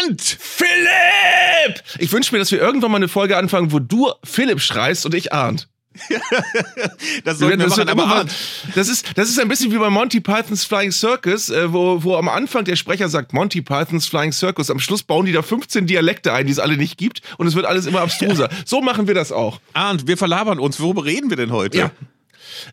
Arndt! Philipp! Ich wünsche mir, dass wir irgendwann mal eine Folge anfangen, wo du Philipp schreist und ich Arndt. das sollten wir das, machen, aber was, das, ist, das ist ein bisschen wie bei Monty Pythons Flying Circus, äh, wo, wo am Anfang der Sprecher sagt, Monty Pythons Flying Circus. Am Schluss bauen die da 15 Dialekte ein, die es alle nicht gibt. Und es wird alles immer abstruser. Ja. So machen wir das auch. Arndt, wir verlabern uns. Worüber reden wir denn heute? Ja.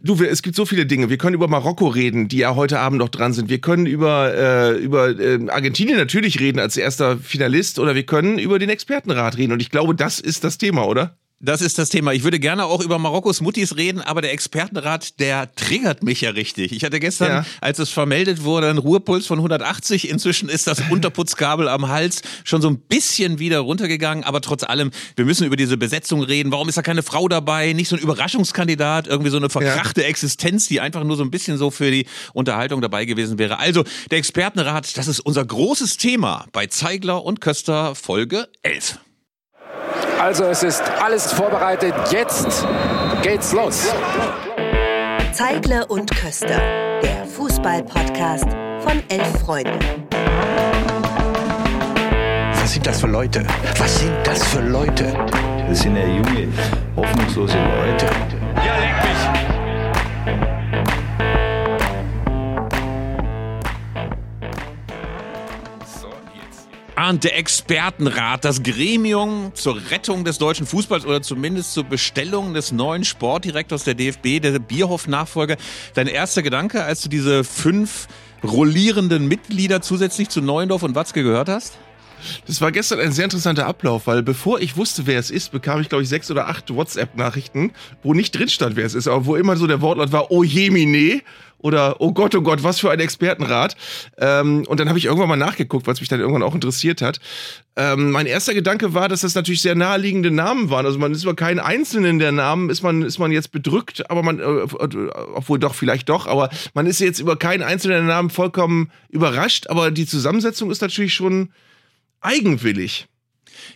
Du, es gibt so viele Dinge. Wir können über Marokko reden, die ja heute Abend noch dran sind. Wir können über, äh, über äh, Argentinien natürlich reden als erster Finalist oder wir können über den Expertenrat reden. Und ich glaube, das ist das Thema, oder? Das ist das Thema. Ich würde gerne auch über Marokkos Muttis reden, aber der Expertenrat, der triggert mich ja richtig. Ich hatte gestern, ja. als es vermeldet wurde, einen Ruhepuls von 180. Inzwischen ist das Unterputzkabel am Hals schon so ein bisschen wieder runtergegangen, aber trotz allem, wir müssen über diese Besetzung reden. Warum ist da keine Frau dabei? Nicht so ein Überraschungskandidat, irgendwie so eine verkrachte ja. Existenz, die einfach nur so ein bisschen so für die Unterhaltung dabei gewesen wäre. Also, der Expertenrat, das ist unser großes Thema bei Zeigler und Köster Folge 11. Also es ist alles vorbereitet. Jetzt geht's los. Zeigler und Köster, der Fußball-Podcast von elf Freunden. Was sind das für Leute? Was sind das für Leute? Das sind ja junge, hoffnungslose Leute. Ja, leck mich! Arndt, der Expertenrat, das Gremium zur Rettung des deutschen Fußballs oder zumindest zur Bestellung des neuen Sportdirektors der DFB, der Bierhoff-Nachfolger. Dein erster Gedanke, als du diese fünf rollierenden Mitglieder zusätzlich zu Neuendorf und Watzke gehört hast? Das war gestern ein sehr interessanter Ablauf, weil bevor ich wusste, wer es ist, bekam ich, glaube ich, sechs oder acht WhatsApp-Nachrichten, wo nicht drin stand, wer es ist, aber wo immer so der Wortlaut war, oh jemine oder oh Gott, oh Gott, was für ein Expertenrat. Ähm, und dann habe ich irgendwann mal nachgeguckt, was mich dann irgendwann auch interessiert hat. Ähm, mein erster Gedanke war, dass das natürlich sehr naheliegende Namen waren. Also man ist über keinen einzelnen der Namen, ist man, ist man jetzt bedrückt, aber man, äh, obwohl doch, vielleicht doch, aber man ist jetzt über keinen einzelnen Namen vollkommen überrascht, aber die Zusammensetzung ist natürlich schon eigenwillig.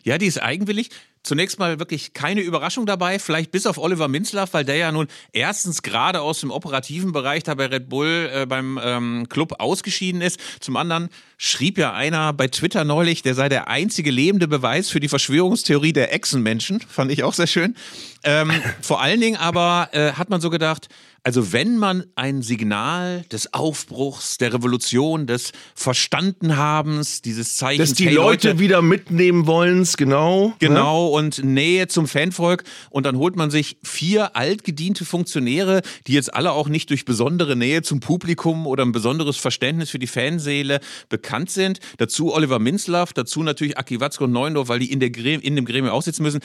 Ja, die ist eigenwillig. Zunächst mal wirklich keine Überraschung dabei, vielleicht bis auf Oliver Minzlaff, weil der ja nun erstens gerade aus dem operativen Bereich da bei Red Bull äh, beim ähm, Club ausgeschieden ist. Zum anderen schrieb ja einer bei Twitter neulich, der sei der einzige lebende Beweis für die Verschwörungstheorie der Echsenmenschen. Fand ich auch sehr schön. Ähm, vor allen Dingen aber äh, hat man so gedacht, also wenn man ein Signal des Aufbruchs, der Revolution, des Verstandenhabens, dieses Zeichen, dass die hey, Leute, Leute, wieder mitnehmen wollen, genau, genau ne? und Nähe zum Fanvolk und dann holt man sich vier altgediente Funktionäre, die jetzt alle auch nicht durch besondere Nähe zum Publikum oder ein besonderes Verständnis für die Fanseele bekannt sind. Dazu Oliver Minzlaff, dazu natürlich Aki Watzko und Neuendorf, weil die in, der in dem Gremium auch sitzen müssen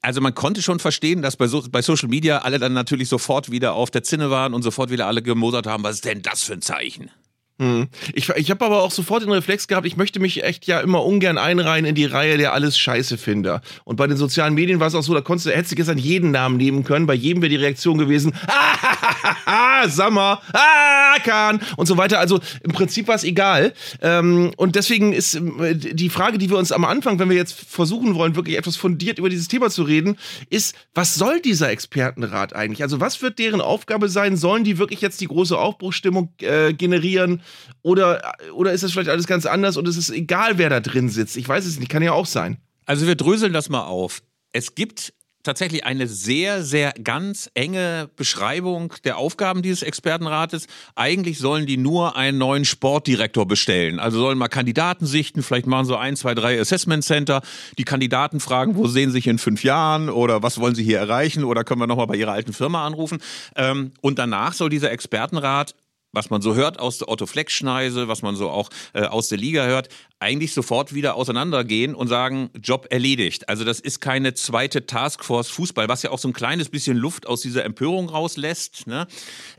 also man konnte schon verstehen, dass bei, so, bei Social Media alle dann natürlich sofort wieder auf der Zinne waren und sofort wieder alle gemosert haben, was ist denn das für ein Zeichen? Hm. Ich, ich habe aber auch sofort den Reflex gehabt, ich möchte mich echt ja immer ungern einreihen in die Reihe der alles Scheiße Finder. Und bei den sozialen Medien war es auch so, da konntest du, hättest du gestern jeden Namen nehmen können, bei jedem wäre die Reaktion gewesen, ah, Sommer, ah, Kahn und so weiter. Also im Prinzip war es egal. Ähm, und deswegen ist äh, die Frage, die wir uns am Anfang, wenn wir jetzt versuchen wollen, wirklich etwas fundiert über dieses Thema zu reden, ist, was soll dieser Expertenrat eigentlich? Also was wird deren Aufgabe sein? Sollen die wirklich jetzt die große Aufbruchsstimmung äh, generieren? Oder, oder ist das vielleicht alles ganz anders und es ist egal, wer da drin sitzt? Ich weiß es nicht, kann ja auch sein. Also wir dröseln das mal auf. Es gibt tatsächlich eine sehr, sehr ganz enge Beschreibung der Aufgaben dieses Expertenrates. Eigentlich sollen die nur einen neuen Sportdirektor bestellen. Also sollen mal Kandidaten sichten, vielleicht machen so ein, zwei, drei Assessment Center, die Kandidaten fragen, wo sehen sie sich in fünf Jahren oder was wollen sie hier erreichen oder können wir nochmal bei ihrer alten Firma anrufen. Ähm, und danach soll dieser Expertenrat was man so hört aus der Otto Fleck-Schneise, was man so auch äh, aus der Liga hört, eigentlich sofort wieder auseinandergehen und sagen, Job erledigt. Also das ist keine zweite Taskforce Fußball, was ja auch so ein kleines bisschen Luft aus dieser Empörung rauslässt. Ne?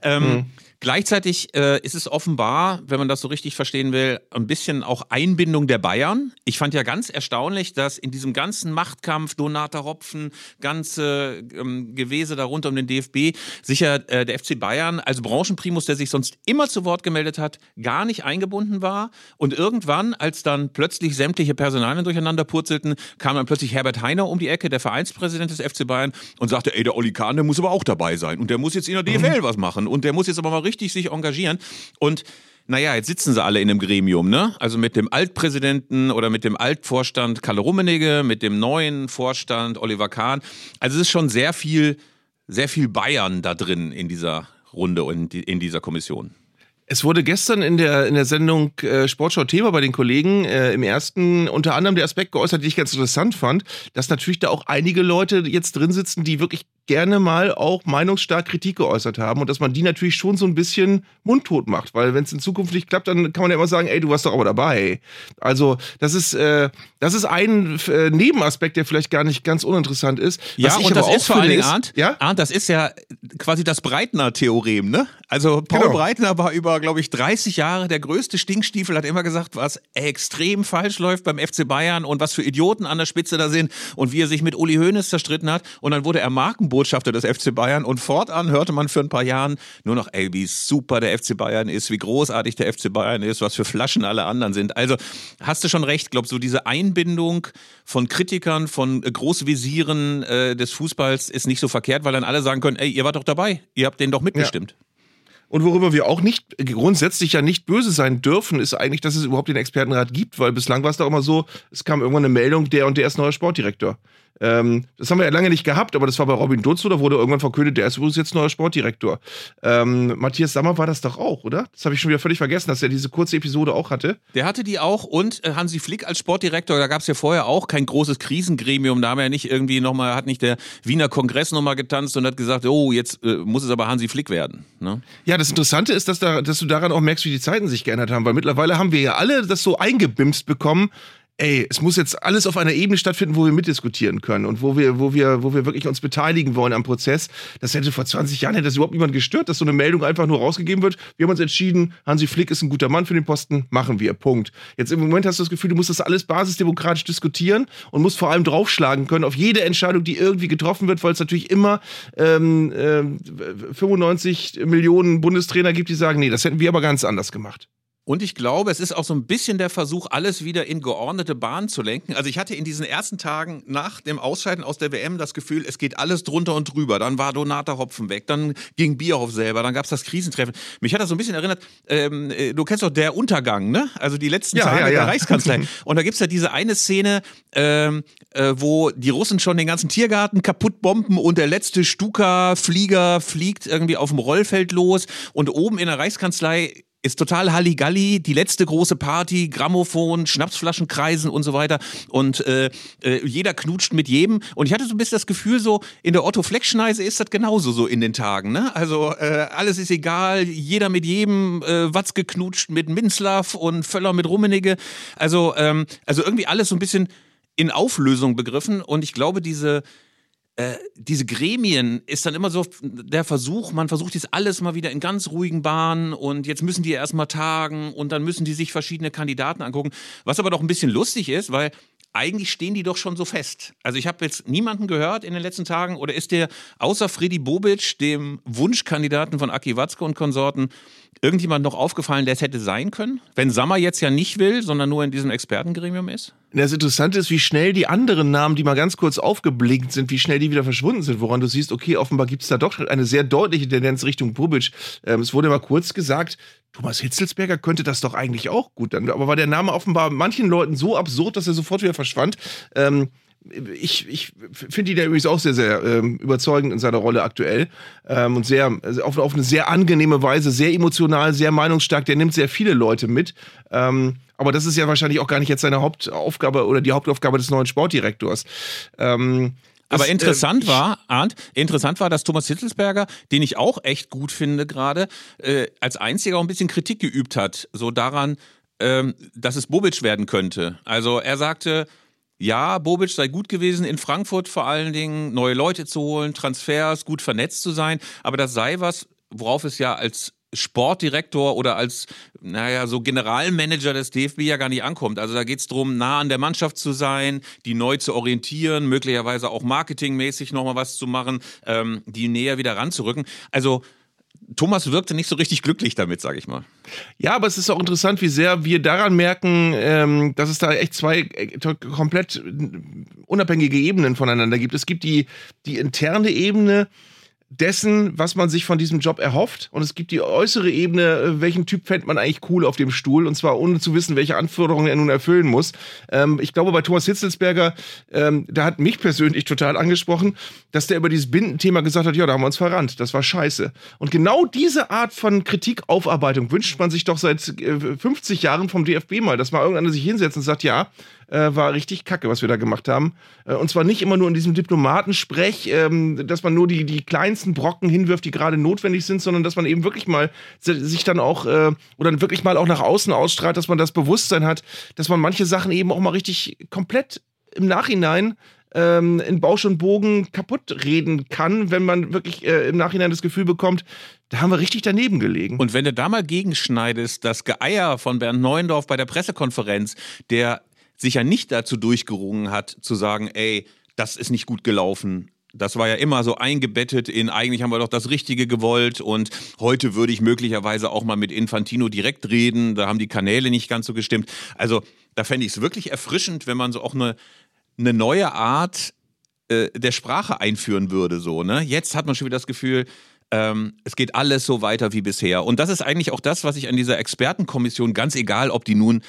Ähm, mhm. Gleichzeitig äh, ist es offenbar, wenn man das so richtig verstehen will, ein bisschen auch Einbindung der Bayern. Ich fand ja ganz erstaunlich, dass in diesem ganzen Machtkampf Donata Ropfen, ganze ähm, Gewese darunter um den DFB, sicher äh, der FC Bayern als Branchenprimus, der sich sonst immer zu Wort gemeldet hat, gar nicht eingebunden war. Und irgendwann, als dann plötzlich sämtliche Personalien durcheinander purzelten, kam dann plötzlich Herbert Heiner um die Ecke, der Vereinspräsident des FC Bayern, und sagte, ey, der Oli Kahn, der muss aber auch dabei sein. Und der muss jetzt in der DFL mhm. was machen. Und der muss jetzt aber mal richtig richtig sich engagieren. Und naja, jetzt sitzen sie alle in einem Gremium, ne? Also mit dem Altpräsidenten oder mit dem Altvorstand Kalle Rummenigge, mit dem neuen Vorstand Oliver Kahn. Also es ist schon sehr viel, sehr viel Bayern da drin in dieser Runde und in dieser Kommission. Es wurde gestern in der, in der Sendung äh, Sportschau Thema bei den Kollegen äh, im ersten unter anderem der Aspekt geäußert, den ich ganz interessant fand, dass natürlich da auch einige Leute jetzt drin sitzen, die wirklich gerne mal auch meinungsstark Kritik geäußert haben und dass man die natürlich schon so ein bisschen mundtot macht, weil wenn es in Zukunft nicht klappt, dann kann man ja immer sagen, ey, du warst doch aber dabei. Also das ist äh, das ist ein äh, Nebenaspekt, der vielleicht gar nicht ganz uninteressant ist. Ja, und das ist vor allen Dingen, Arndt, ja? Arndt, das ist ja quasi das Breitner-Theorem, ne? Also Paul genau. Breitner war über, glaube ich, 30 Jahre der größte Stinkstiefel, hat immer gesagt, was extrem falsch läuft beim FC Bayern und was für Idioten an der Spitze da sind und wie er sich mit Uli Hoeneß zerstritten hat und dann wurde er Marken Botschafter des FC Bayern und fortan hörte man für ein paar Jahren nur noch, ey, wie super der FC Bayern ist, wie großartig der FC Bayern ist, was für Flaschen alle anderen sind. Also hast du schon recht, glaub so diese Einbindung von Kritikern, von Großvisieren äh, des Fußballs ist nicht so verkehrt, weil dann alle sagen können, ey, ihr wart doch dabei, ihr habt den doch mitbestimmt. Ja. Und worüber wir auch nicht grundsätzlich ja nicht böse sein dürfen, ist eigentlich, dass es überhaupt den Expertenrat gibt, weil bislang war es doch immer so, es kam irgendwann eine Meldung, der und der ist neuer Sportdirektor. Ähm, das haben wir ja lange nicht gehabt, aber das war bei Robin Dutz, da wurde irgendwann verkündet, der ist übrigens jetzt neuer Sportdirektor. Ähm, Matthias Sammer war das doch auch, oder? Das habe ich schon wieder völlig vergessen, dass er diese kurze Episode auch hatte. Der hatte die auch und äh, Hansi Flick als Sportdirektor, da gab es ja vorher auch kein großes Krisengremium, da haben wir ja nicht irgendwie nochmal, hat nicht der Wiener Kongress nochmal getanzt und hat gesagt, oh, jetzt äh, muss es aber Hansi Flick werden. Ne? Ja, das Interessante ist, dass, da, dass du daran auch merkst, wie die Zeiten sich geändert haben, weil mittlerweile haben wir ja alle das so eingebimst bekommen, ey, es muss jetzt alles auf einer Ebene stattfinden, wo wir mitdiskutieren können und wo wir, wo wir, wo wir wirklich uns beteiligen wollen am Prozess. Das hätte vor 20 Jahren hätte das überhaupt niemand gestört, dass so eine Meldung einfach nur rausgegeben wird. Wir haben uns entschieden, Hansi Flick ist ein guter Mann für den Posten, machen wir. Punkt. Jetzt im Moment hast du das Gefühl, du musst das alles basisdemokratisch diskutieren und musst vor allem draufschlagen können auf jede Entscheidung, die irgendwie getroffen wird, weil es natürlich immer ähm, äh, 95 Millionen Bundestrainer gibt, die sagen, nee, das hätten wir aber ganz anders gemacht. Und ich glaube, es ist auch so ein bisschen der Versuch, alles wieder in geordnete Bahnen zu lenken. Also ich hatte in diesen ersten Tagen nach dem Ausscheiden aus der WM das Gefühl, es geht alles drunter und drüber. Dann war Donata Hopfen weg, dann ging Bierhoff selber, dann gab es das Krisentreffen. Mich hat das so ein bisschen erinnert, ähm, äh, du kennst doch der Untergang, ne? Also die letzten ja, Tage ja, ja. der Reichskanzlei. Und da gibt's ja diese eine Szene, ähm, äh, wo die Russen schon den ganzen Tiergarten kaputt bomben und der letzte Stuka-Flieger fliegt irgendwie auf dem Rollfeld los und oben in der Reichskanzlei ist total Halligalli, die letzte große Party, Grammophon, Schnapsflaschen kreisen und so weiter. Und äh, äh, jeder knutscht mit jedem. Und ich hatte so ein bisschen das Gefühl, so in der Otto-Fleck-Schneise ist das genauso so in den Tagen. Ne? Also äh, alles ist egal, jeder mit jedem, äh, Watz geknutscht mit Minzlaff und Völler mit Rummenigge. Also, ähm, also irgendwie alles so ein bisschen in Auflösung begriffen. Und ich glaube, diese äh, diese Gremien ist dann immer so der Versuch, man versucht jetzt alles mal wieder in ganz ruhigen Bahnen und jetzt müssen die erstmal tagen und dann müssen die sich verschiedene Kandidaten angucken. Was aber doch ein bisschen lustig ist, weil eigentlich stehen die doch schon so fest. Also ich habe jetzt niemanden gehört in den letzten Tagen oder ist der außer Freddy Bobic, dem Wunschkandidaten von Aki Watzke und Konsorten, irgendjemand noch aufgefallen, der es hätte sein können? Wenn Sammer jetzt ja nicht will, sondern nur in diesem Expertengremium ist? Das Interessante ist, wie schnell die anderen Namen, die mal ganz kurz aufgeblinkt sind, wie schnell die wieder verschwunden sind, woran du siehst, okay, offenbar gibt es da doch eine sehr deutliche Tendenz Richtung Bobic. Ähm, es wurde mal kurz gesagt, Thomas Hitzelsberger könnte das doch eigentlich auch gut. Dann, aber war der Name offenbar manchen Leuten so absurd, dass er sofort wieder verschwand. Ähm, ich, ich finde ihn ja übrigens auch sehr, sehr ähm, überzeugend in seiner Rolle aktuell ähm, und sehr auf, auf eine sehr angenehme Weise, sehr emotional, sehr meinungsstark. Der nimmt sehr viele Leute mit. Ähm, aber das ist ja wahrscheinlich auch gar nicht jetzt seine Hauptaufgabe oder die Hauptaufgabe des neuen Sportdirektors. Ähm, Aber interessant äh, war, Arndt, interessant war, dass Thomas Hitzelsberger, den ich auch echt gut finde gerade, äh, als einziger auch ein bisschen Kritik geübt hat, so daran, ähm, dass es Bobic werden könnte. Also er sagte, ja, Bobic sei gut gewesen in Frankfurt vor allen Dingen, neue Leute zu holen, Transfers, gut vernetzt zu sein, aber das sei was, worauf es ja als Sportdirektor oder als, naja, so Generalmanager des DFB ja gar nicht ankommt. Also da geht es darum, nah an der Mannschaft zu sein, die neu zu orientieren, möglicherweise auch marketingmäßig nochmal was zu machen, ähm, die näher wieder ranzurücken. Also Thomas wirkte nicht so richtig glücklich damit, sage ich mal. Ja, aber es ist auch interessant, wie sehr wir daran merken, ähm, dass es da echt zwei äh, komplett unabhängige Ebenen voneinander gibt. Es gibt die, die interne Ebene, dessen, was man sich von diesem Job erhofft. Und es gibt die äußere Ebene, äh, welchen Typ fände man eigentlich cool auf dem Stuhl. Und zwar ohne zu wissen, welche Anforderungen er nun erfüllen muss. Ähm, ich glaube, bei Thomas Hitzelsberger, ähm, da hat mich persönlich total angesprochen, dass der über dieses Bindenthema gesagt hat, ja, da haben wir uns verrannt. Das war scheiße. Und genau diese Art von Kritikaufarbeitung wünscht man sich doch seit äh, 50 Jahren vom DFB mal, dass mal irgendeiner sich hinsetzt und sagt, ja, äh, war richtig kacke, was wir da gemacht haben. Äh, und zwar nicht immer nur in diesem Diplomatensprech, ähm, dass man nur die, die kleinsten Brocken hinwirft, die gerade notwendig sind, sondern dass man eben wirklich mal sich dann auch äh, oder wirklich mal auch nach außen ausstrahlt, dass man das Bewusstsein hat, dass man manche Sachen eben auch mal richtig komplett im Nachhinein ähm, in Bausch und Bogen kaputt reden kann, wenn man wirklich äh, im Nachhinein das Gefühl bekommt, da haben wir richtig daneben gelegen. Und wenn du da mal gegenschneidest, das Geeier von Bernd Neuendorf bei der Pressekonferenz, der sich ja nicht dazu durchgerungen hat, zu sagen, ey, das ist nicht gut gelaufen. Das war ja immer so eingebettet in, eigentlich haben wir doch das Richtige gewollt und heute würde ich möglicherweise auch mal mit Infantino direkt reden, da haben die Kanäle nicht ganz so gestimmt. Also da fände ich es wirklich erfrischend, wenn man so auch eine, eine neue Art äh, der Sprache einführen würde. So, ne? Jetzt hat man schon wieder das Gefühl, ähm, es geht alles so weiter wie bisher. Und das ist eigentlich auch das, was ich an dieser Expertenkommission, ganz egal, ob die nun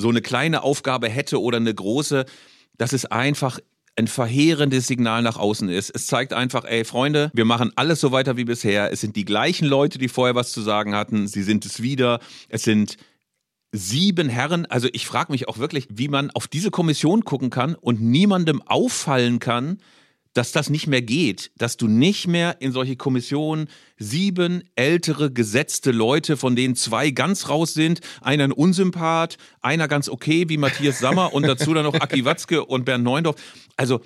so eine kleine Aufgabe hätte oder eine große, dass es einfach ein verheerendes Signal nach außen ist. Es zeigt einfach, ey Freunde, wir machen alles so weiter wie bisher. Es sind die gleichen Leute, die vorher was zu sagen hatten. Sie sind es wieder. Es sind sieben Herren. Also ich frage mich auch wirklich, wie man auf diese Kommission gucken kann und niemandem auffallen kann, dass das nicht mehr geht, dass du nicht mehr in solche Kommissionen sieben ältere gesetzte Leute, von denen zwei ganz raus sind, einer ein Unsympath, einer ganz okay wie Matthias Sammer und dazu dann noch Aki Watzke und Bernd Neundorf. Also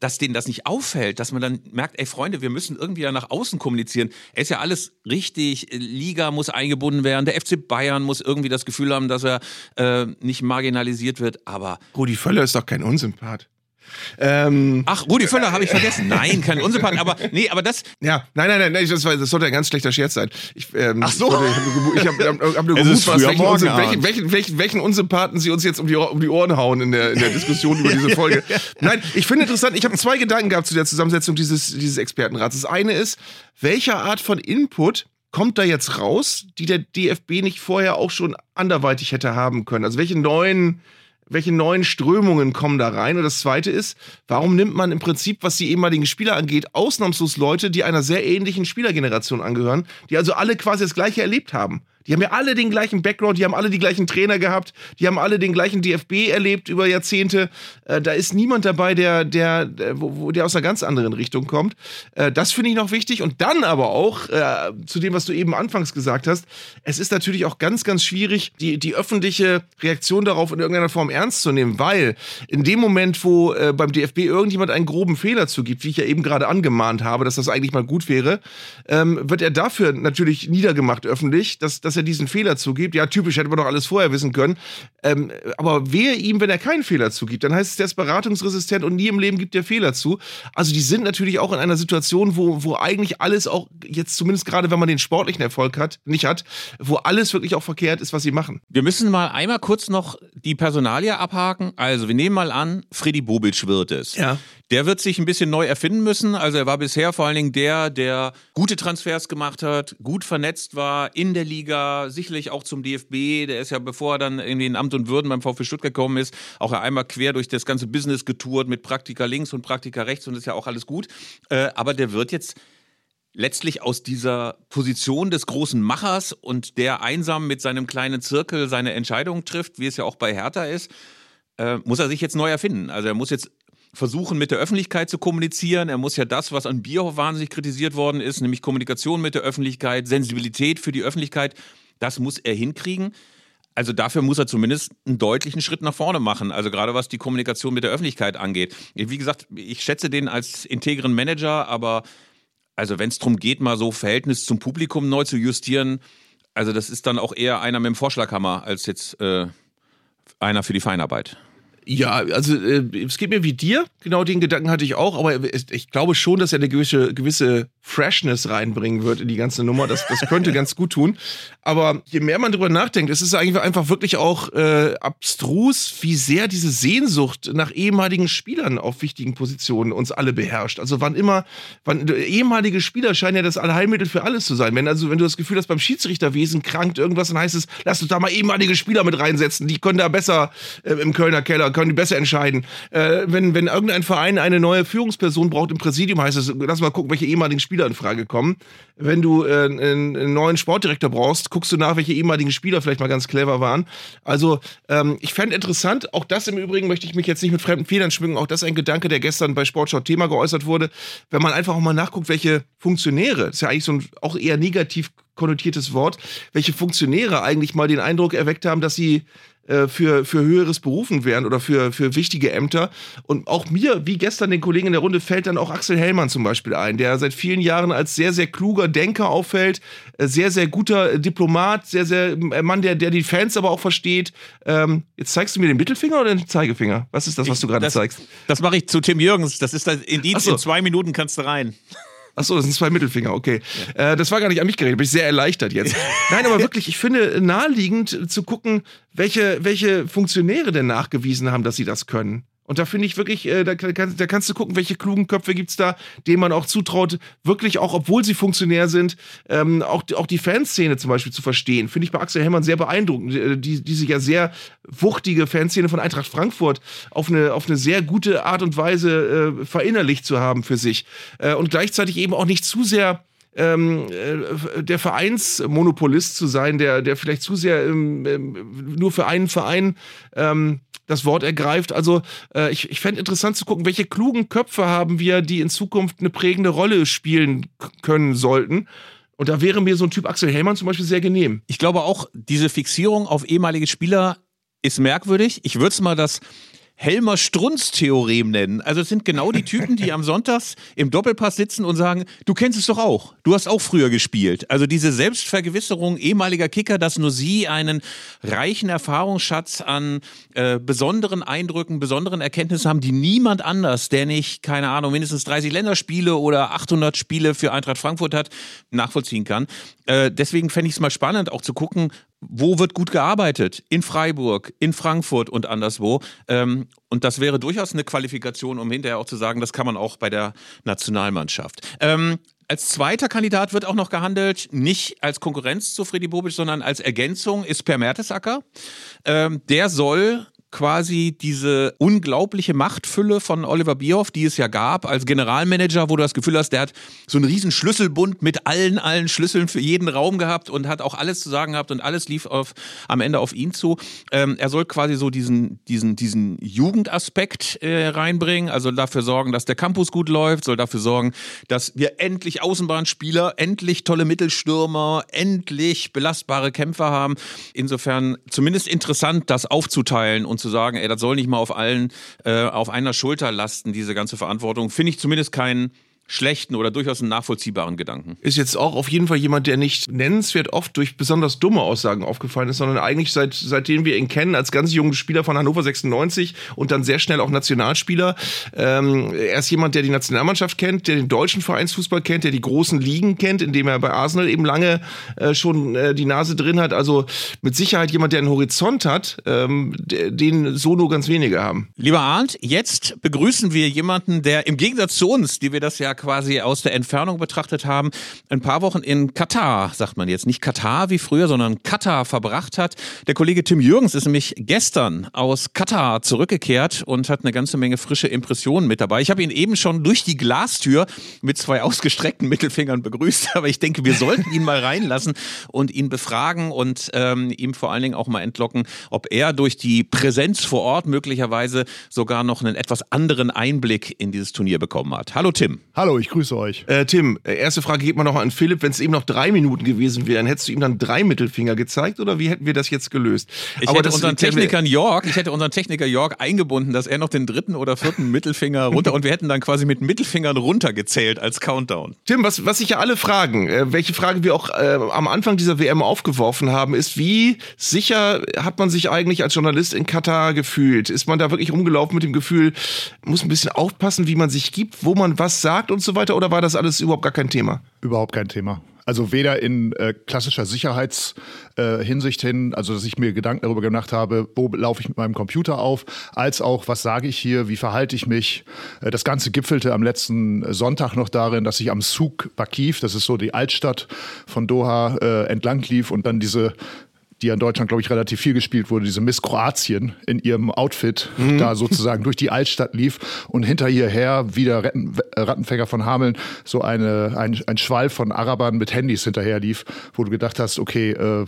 dass denen das nicht auffällt, dass man dann merkt, ey Freunde, wir müssen irgendwie ja nach außen kommunizieren. Es ist ja alles richtig, Liga muss eingebunden werden, der FC Bayern muss irgendwie das Gefühl haben, dass er äh, nicht marginalisiert wird, aber... Rudi Völler ist doch kein Unsympath. Ähm, Ach, Rudi Völler habe ich vergessen. Nein, kein Unsympath, aber nee, aber das. Ja, nein, nein, nein, das, war, das sollte ein ganz schlechter Scherz sein. Ich, ähm, Ach so. Ich habe hab, hab, hab nur gemutmaßt, welchen, welchen, welchen, welchen, welchen Unsympathen Sie uns jetzt um die, um die Ohren hauen in der, in der Diskussion über diese Folge. Nein, ich finde interessant, ich habe zwei Gedanken gehabt zu der Zusammensetzung dieses, dieses Expertenrats. Das eine ist, welche Art von Input kommt da jetzt raus, die der DFB nicht vorher auch schon anderweitig hätte haben können? Also welche neuen welche neuen Strömungen kommen da rein? Und das zweite ist, warum nimmt man im Prinzip, was die ehemaligen Spieler angeht, ausnahmslos Leute, die einer sehr ähnlichen Spielergeneration angehören, die also alle quasi das Gleiche erlebt haben? Die haben ja alle den gleichen Background, die haben alle die gleichen Trainer gehabt, die haben alle den gleichen DFB erlebt über Jahrzehnte. Äh, da ist niemand dabei, der, der, der, wo, der aus einer ganz anderen Richtung kommt. Äh, das finde ich noch wichtig. Und dann aber auch, äh, zu dem, was du eben anfangs gesagt hast, es ist natürlich auch ganz, ganz schwierig, die, die öffentliche Reaktion darauf in irgendeiner Form ernst zu nehmen, weil in dem Moment, wo äh, beim DFB irgendjemand einen groben Fehler zugibt, wie ich ja eben gerade angemahnt habe, dass das eigentlich mal gut wäre, ähm, wird er dafür natürlich niedergemacht öffentlich, dass, dass er diesen Fehler zugibt. Ja, typisch, hätte man doch alles vorher wissen können. Ähm, aber wehe ihm, wenn er keinen Fehler zugibt. Dann heißt es, der ist beratungsresistent und nie im Leben gibt der Fehler zu. Also die sind natürlich auch in einer Situation, wo, wo eigentlich alles auch, jetzt zumindest gerade, wenn man den sportlichen Erfolg hat, nicht hat, wo alles wirklich auch verkehrt ist, was sie machen. Wir müssen mal einmal kurz noch die Personalie abhaken. Also wir nehmen mal an, Freddy Bobic wird es. Ja. Der wird sich ein bisschen neu erfinden müssen. Also er war bisher vor allen Dingen der, der gute Transfers gemacht hat, gut vernetzt war in der Liga, sicherlich auch zum DFB. Der ist ja, bevor er dann in den Amt und Würden beim VfB Stuttgart gekommen ist, auch einmal quer durch das ganze Business getourt mit Praktika links und Praktika rechts und ist ja auch alles gut. Äh, aber der wird jetzt letztlich aus dieser Position des großen Machers und der einsam mit seinem kleinen Zirkel seine Entscheidungen trifft, wie es ja auch bei Hertha ist, äh, muss er sich jetzt neu erfinden. Also er muss jetzt versuchen, mit der Öffentlichkeit zu kommunizieren. Er muss ja das, was an Bierhoff wahnsinnig kritisiert worden ist, nämlich Kommunikation mit der Öffentlichkeit, Sensibilität für die Öffentlichkeit, das muss er hinkriegen. Also dafür muss er zumindest einen deutlichen Schritt nach vorne machen. Also gerade was die Kommunikation mit der Öffentlichkeit angeht. Wie gesagt, ich schätze den als integren Manager, aber also wenn es darum geht, mal so Verhältnis zum Publikum neu zu justieren, also das ist dann auch eher einer mit dem Vorschlaghammer als jetzt äh, einer für die Feinarbeit Ja, also äh, es geht mir wie dir. Genau den Gedanken hatte ich auch, aber ich glaube schon, dass er eine gewisse, gewisse Freshness reinbringen wird in die ganze Nummer. Das, das könnte ganz gut tun. Aber je mehr man drüber nachdenkt, es ist eigentlich einfach wirklich auch äh, abstrus, wie sehr diese Sehnsucht nach ehemaligen Spielern auf wichtigen Positionen uns alle beherrscht. Also wann immer, wann ehemalige Spieler scheinen ja das Allheilmittel für alles zu sein. Wenn also, wenn du das Gefühl hast, beim Schiedsrichterwesen krankt irgendwas, dann heißt es, lass uns da mal ehemalige Spieler mit reinsetzen. Die können da besser äh, im Kölner Keller, können die besser entscheiden. Äh, wenn, wenn irgendein Verein eine neue Führungsperson braucht im Präsidium, heißt es, lass mal gucken, welche ehemaligen Spieler in Frage kommen. Wenn du äh, einen, neuen Sportdirektor brauchst, guckst du nach, welche ehemaligen Spieler vielleicht mal ganz clever waren. Also ähm, ich fände interessant, auch das im Übrigen möchte ich mich jetzt nicht mit fremden Federn schmücken, auch das ein Gedanke, der gestern bei Sportschau Thema geäußert wurde, wenn man einfach auch mal nachguckt, welche Funktionäre, das ist ja eigentlich so ein auch eher negativ konnotiertes Wort, welche Funktionäre eigentlich mal den Eindruck erweckt haben, dass sie für, für höheres berufen werden oder für, für wichtige Ämter. Und auch mir, wie gestern den Kollegen in der Runde, fällt dann auch Axel Hellmann zum Beispiel ein, der seit vielen Jahren als sehr, sehr kluger Denker auffällt, äh, sehr, sehr guter Diplomat, sehr, sehr äh, Mann, der, der die Fans aber auch versteht. Ähm, jetzt zeigst du mir den Mittelfinger oder den Zeigefinger? Was ist das, was du gerade zeigst? Das mache ich zu Tim Jürgens. Das ist das Indiz, so. in zwei Minuten kannst du rein. Achso, das sind zwei Mittelfinger, okay. Ja. Äh, das war gar nicht an mich geredet, bin ich sehr erleichtert jetzt. Nein, aber wirklich, ich finde naheliegend zu gucken, welche, welche Funktionäre denn nachgewiesen haben, dass sie das können. Und da finde ich wirklich, äh, da, da, kannst du gucken, welche klugen Köpfe gibt es da, denen man auch zutraut, wirklich auch, obwohl sie Funktionär sind, ähm, auch, auch die Fanszene zum Beispiel zu verstehen. Finde ich bei Axel Hellmann sehr beeindruckend. Äh, die, diese ja sehr wuchtige Fanszene von Eintracht Frankfurt auf eine, auf eine sehr gute Art und Weise äh, verinnerlicht zu haben für sich. Äh, und gleichzeitig eben auch nicht zu sehr ähm, äh, der Vereinsmonopolist zu sein, der, der vielleicht zu sehr ähm, ähm, nur für einen Verein ähm, das Wort ergreift. Also äh, ich, ich fände interessant zu gucken, welche klugen Köpfe haben wir, die in Zukunft eine prägende Rolle spielen können sollten. Und da wäre mir so ein Typ Axel Hellmann zum Beispiel sehr genehm. Ich glaube auch, diese Fixierung auf ehemalige Spieler ist merkwürdig. Ich würde es mal das Helmer Strunz-Theorem nennen. Also es sind genau die Typen, die am Sonntags im Doppelpass sitzen und sagen, du kennst es doch auch. Du hast auch früher gespielt. Also diese Selbstvergewisserung ehemaliger Kicker, dass nur sie einen reichen Erfahrungsschatz an äh, besonderen Eindrücken, besonderen Erkenntnissen haben, die niemand anders, der nicht, keine Ahnung, mindestens 30 Länderspiele oder 800 Spiele für Eintracht Frankfurt hat, nachvollziehen kann. Äh, deswegen fände ich es mal spannend, auch zu gucken, wo wird gut gearbeitet? In Freiburg, in Frankfurt und anderswo. Ähm, und das wäre durchaus eine Qualifikation, um hinterher auch zu sagen, das kann man auch bei der Nationalmannschaft. Ähm, als zweiter Kandidat wird auch noch gehandelt, nicht als Konkurrenz zu Freddy Bobic, sondern als Ergänzung ist Per Mertesacker. Ähm, der soll quasi diese unglaubliche Machtfülle von Oliver Bierhoff, die es ja gab als Generalmanager, wo du das Gefühl hast, der hat so einen riesen Schlüsselbund mit allen, allen Schlüsseln für jeden Raum gehabt und hat auch alles zu sagen gehabt und alles lief auf, am Ende auf ihn zu. Ähm, er soll quasi so diesen, diesen, diesen Jugendaspekt äh, reinbringen, also dafür sorgen, dass der Campus gut läuft, soll dafür sorgen, dass wir endlich Außenbahnspieler, endlich tolle Mittelstürmer, endlich belastbare Kämpfer haben. Insofern zumindest interessant, das aufzuteilen und und zu sagen, ey, das soll nicht mal auf allen, äh, auf einer Schulter lasten, diese ganze Verantwortung, finde ich zumindest keinen schlechten oder durchaus einen nachvollziehbaren Gedanken. Ist jetzt auch auf jeden Fall jemand, der nicht nennenswert oft durch besonders dumme Aussagen aufgefallen ist, sondern eigentlich seit, seitdem wir ihn kennen, als ganz junger Spieler von Hannover 96 und dann sehr schnell auch Nationalspieler. Ähm, er ist jemand, der die Nationalmannschaft kennt, der den deutschen Vereinsfußball kennt, der die großen Ligen kennt, indem er bei Arsenal eben lange äh, schon äh, die Nase drin hat. Also mit Sicherheit jemand, der einen Horizont hat, ähm, den so nur ganz wenige haben. Lieber Arndt, jetzt begrüßen wir jemanden, der im Gegensatz zu uns, die wir das ja quasi aus der Entfernung betrachtet haben, ein paar Wochen in Katar, sagt man jetzt, nicht Katar wie früher, sondern Katar verbracht hat. Der Kollege Tim Jürgens ist nämlich gestern aus Katar zurückgekehrt und hat eine ganze Menge frische Impressionen mit dabei. Ich habe ihn eben schon durch die Glastür mit zwei ausgestreckten Mittelfingern begrüßt, aber ich denke, wir sollten ihn mal reinlassen und ihn befragen und ähm, ihm vor allen Dingen auch mal entlocken, ob er durch die Präsenz vor Ort möglicherweise sogar noch einen etwas anderen Einblick in dieses Turnier bekommen hat. Hallo Tim. Hallo Hallo, ich grüße euch. Äh, Tim, äh, erste Frage geht mal noch an Philipp. Wenn es eben noch drei Minuten gewesen wären, hättest du ihm dann drei Mittelfinger gezeigt oder wie hätten wir das jetzt gelöst? Ich hätte unseren Techniker York, ich hätte unseren Techniker York eingebunden, dass er noch den dritten oder vierten Mittelfinger runter und wir hätten dann quasi mit Mittelfingern runtergezählt als Countdown. Tim, was, was sich ja alle fragen, äh, welche Frage wir auch äh, am Anfang dieser WM aufgeworfen haben, ist, wie sicher hat man sich eigentlich als Journalist in Katar gefühlt? Ist man da wirklich rumgelaufen mit dem Gefühl, muss ein bisschen aufpassen, wie man sich gibt, wo man was sagt? Und so weiter oder war das alles überhaupt gar kein Thema? Überhaupt kein Thema. Also weder in äh, klassischer Sicherheitshinsicht äh, hin, also dass ich mir Gedanken darüber gemacht habe, wo laufe ich mit meinem Computer auf, als auch, was sage ich hier, wie verhalte ich mich. Äh, das Ganze gipfelte am letzten Sonntag noch darin, dass ich am Souk Bakif, das ist so die Altstadt von Doha, äh, entlang lief und dann diese die in Deutschland, glaube ich, relativ viel gespielt wurde, diese Miss Kroatien in ihrem Outfit mhm. da sozusagen durch die Altstadt lief und hinter ihr her, wieder Retten, Rattenfänger von Hameln, so eine, ein, ein Schwall von Arabern mit Handys hinterher lief, wo du gedacht hast, okay, äh,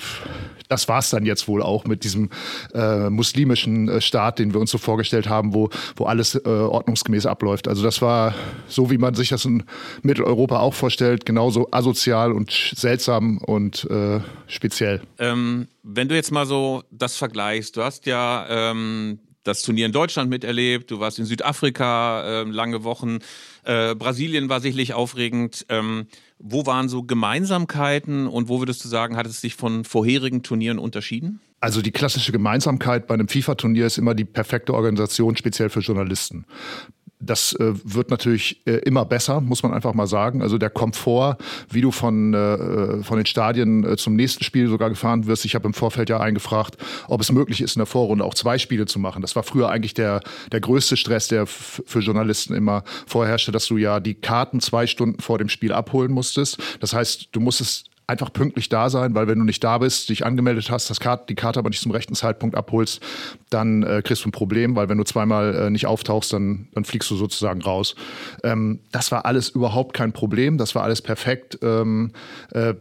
das war's dann jetzt wohl auch mit diesem äh, muslimischen äh, Staat, den wir uns so vorgestellt haben, wo, wo alles äh, ordnungsgemäß abläuft. Also das war so, wie man sich das in Mitteleuropa auch vorstellt, genauso asozial und seltsam und äh, speziell. Ähm, wenn du jetzt mal so das vergleichst, du hast ja ähm, das Turnier in Deutschland miterlebt, du warst in Südafrika äh, lange Wochen, äh, Brasilien war sicherlich aufregend. Ähm, wo waren so Gemeinsamkeiten und wo würdest du sagen, hat es sich von vorherigen Turnieren unterschieden? Also die klassische Gemeinsamkeit bei einem FIFA-Turnier ist immer die perfekte Organisation, speziell für Journalisten. Das äh, wird natürlich äh, immer besser, muss man einfach mal sagen. Also der Komfort, wie du von, äh, von den Stadien äh, zum nächsten Spiel sogar gefahren wirst. Ich habe im Vorfeld ja eingefragt, ob es möglich ist, in der Vorrunde auch zwei Spiele zu machen. Das war früher eigentlich der, der größte Stress, der für Journalisten immer vorherrschte, dass du ja die Karten zwei Stunden vor dem Spiel abholen musstest. Das heißt, du musstest einfach pünktlich da sein, weil wenn du nicht da bist, dich angemeldet hast, das Karte, die Karte aber nicht zum rechten Zeitpunkt abholst, dann äh, kriegst du ein Problem, weil wenn du zweimal äh, nicht auftauchst, dann, dann fliegst du sozusagen raus. Ähm, das war alles überhaupt kein Problem, das war alles perfekt. Ähm, äh,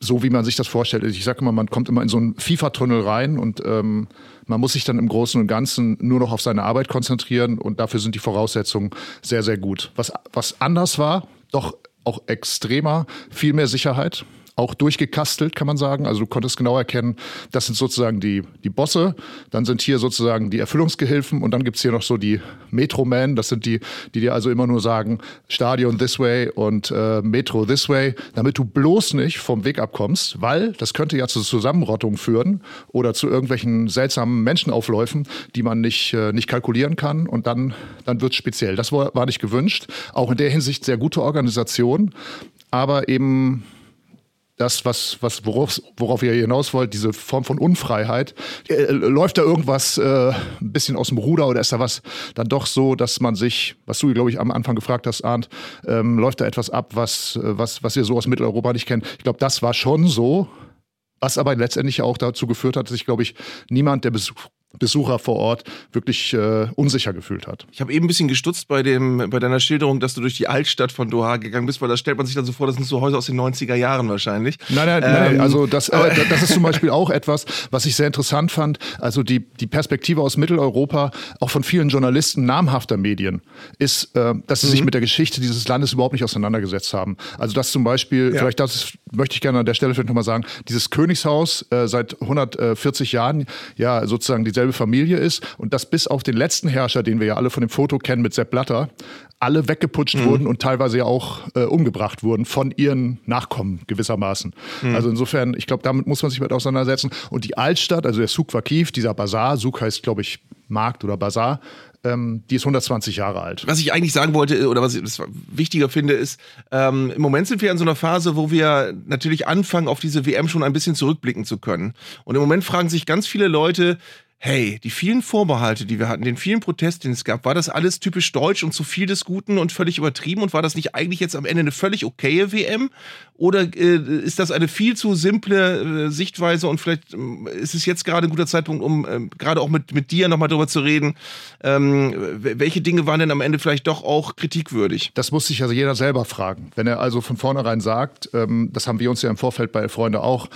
so wie man sich das vorstellt. Ich sage immer, man kommt immer in so einen FIFA-Tunnel rein und ähm, man muss sich dann im Großen und Ganzen nur noch auf seine Arbeit konzentrieren und dafür sind die Voraussetzungen sehr, sehr gut. Was, was anders war, doch auch extremer, viel mehr Sicherheit auch durchgekastelt, kann man sagen. Also du konntest genau erkennen, das sind sozusagen die, die Bosse, dann sind hier sozusagen die Erfüllungsgehilfen und dann gibt's hier noch so die Metroman, das sind die, die dir also immer nur sagen, Stadion this way und äh, Metro this way, damit du bloß nicht vom Weg abkommst, weil das könnte ja zu Zusammenrottungen führen oder zu irgendwelchen seltsamen Menschenaufläufen, die man nicht, äh, nicht kalkulieren kann und dann, dann wird's speziell. Das war, war nicht gewünscht. Auch in der Hinsicht sehr gute Organisation, aber eben das, was, was, worauf, worauf ihr hinaus wollt, diese Form von Unfreiheit. Äh, läuft da irgendwas äh, ein bisschen aus dem Ruder oder ist da was dann doch so, dass man sich, was du, glaube ich, am Anfang gefragt hast, Arndt, ähm, läuft da etwas ab, was, was, was ihr so aus Mitteleuropa nicht kennt? Ich glaube, das war schon so. Was aber letztendlich auch dazu geführt hat, dass sich, glaube ich, niemand, der Besuch, Besucher vor Ort wirklich äh, unsicher gefühlt hat. Ich habe eben ein bisschen gestutzt bei, dem, bei deiner Schilderung, dass du durch die Altstadt von Doha gegangen bist, weil da stellt man sich dann so vor, das sind so Häuser aus den 90er Jahren wahrscheinlich. Nein, nein, ähm, nein, also das, äh, das ist zum Beispiel auch etwas, was ich sehr interessant fand. Also die, die Perspektive aus Mitteleuropa, auch von vielen Journalisten namhafter Medien, ist, äh, dass sie mhm. sich mit der Geschichte dieses Landes überhaupt nicht auseinandergesetzt haben. Also dass zum Beispiel, ja. vielleicht das möchte ich gerne an der Stelle vielleicht nochmal sagen, dieses Königshaus äh, seit 140 Jahren, ja sozusagen dieselbe dieselbe Familie ist und dass bis auf den letzten Herrscher, den wir ja alle von dem Foto kennen mit Sepp Blatter, alle weggeputscht mhm. wurden und teilweise ja auch äh, umgebracht wurden von ihren Nachkommen gewissermaßen. Mhm. Also insofern, ich glaube, damit muss man sich mit auseinandersetzen. Und die Altstadt, also der Souk Wakif, dieser Bazar, Souk heißt, glaube ich, Markt oder Bazar, ähm, die ist 120 Jahre alt. Was ich eigentlich sagen wollte oder was ich wichtiger finde, ist, ähm, im Moment sind wir in so einer Phase, wo wir natürlich anfangen, auf diese WM schon ein bisschen zurückblicken zu können. Und im Moment fragen sich ganz viele Leute, hey, die vielen Vorbehalte, die wir hatten, den vielen Protest, den es gab, war das alles typisch deutsch und zu viel des Guten und völlig übertrieben? Und war das nicht eigentlich jetzt am Ende eine völlig okaye WM? Oder äh, ist das eine viel zu simple äh, Sichtweise und vielleicht äh, ist es jetzt gerade ein guter Zeitpunkt, um ähm, gerade auch mit, mit dir nochmal drüber zu reden, ähm, welche Dinge waren denn am Ende vielleicht doch auch kritikwürdig? Das muss sich also jeder selber fragen. Wenn er also von vornherein sagt, ähm, das haben wir uns ja im Vorfeld bei Freunde auch,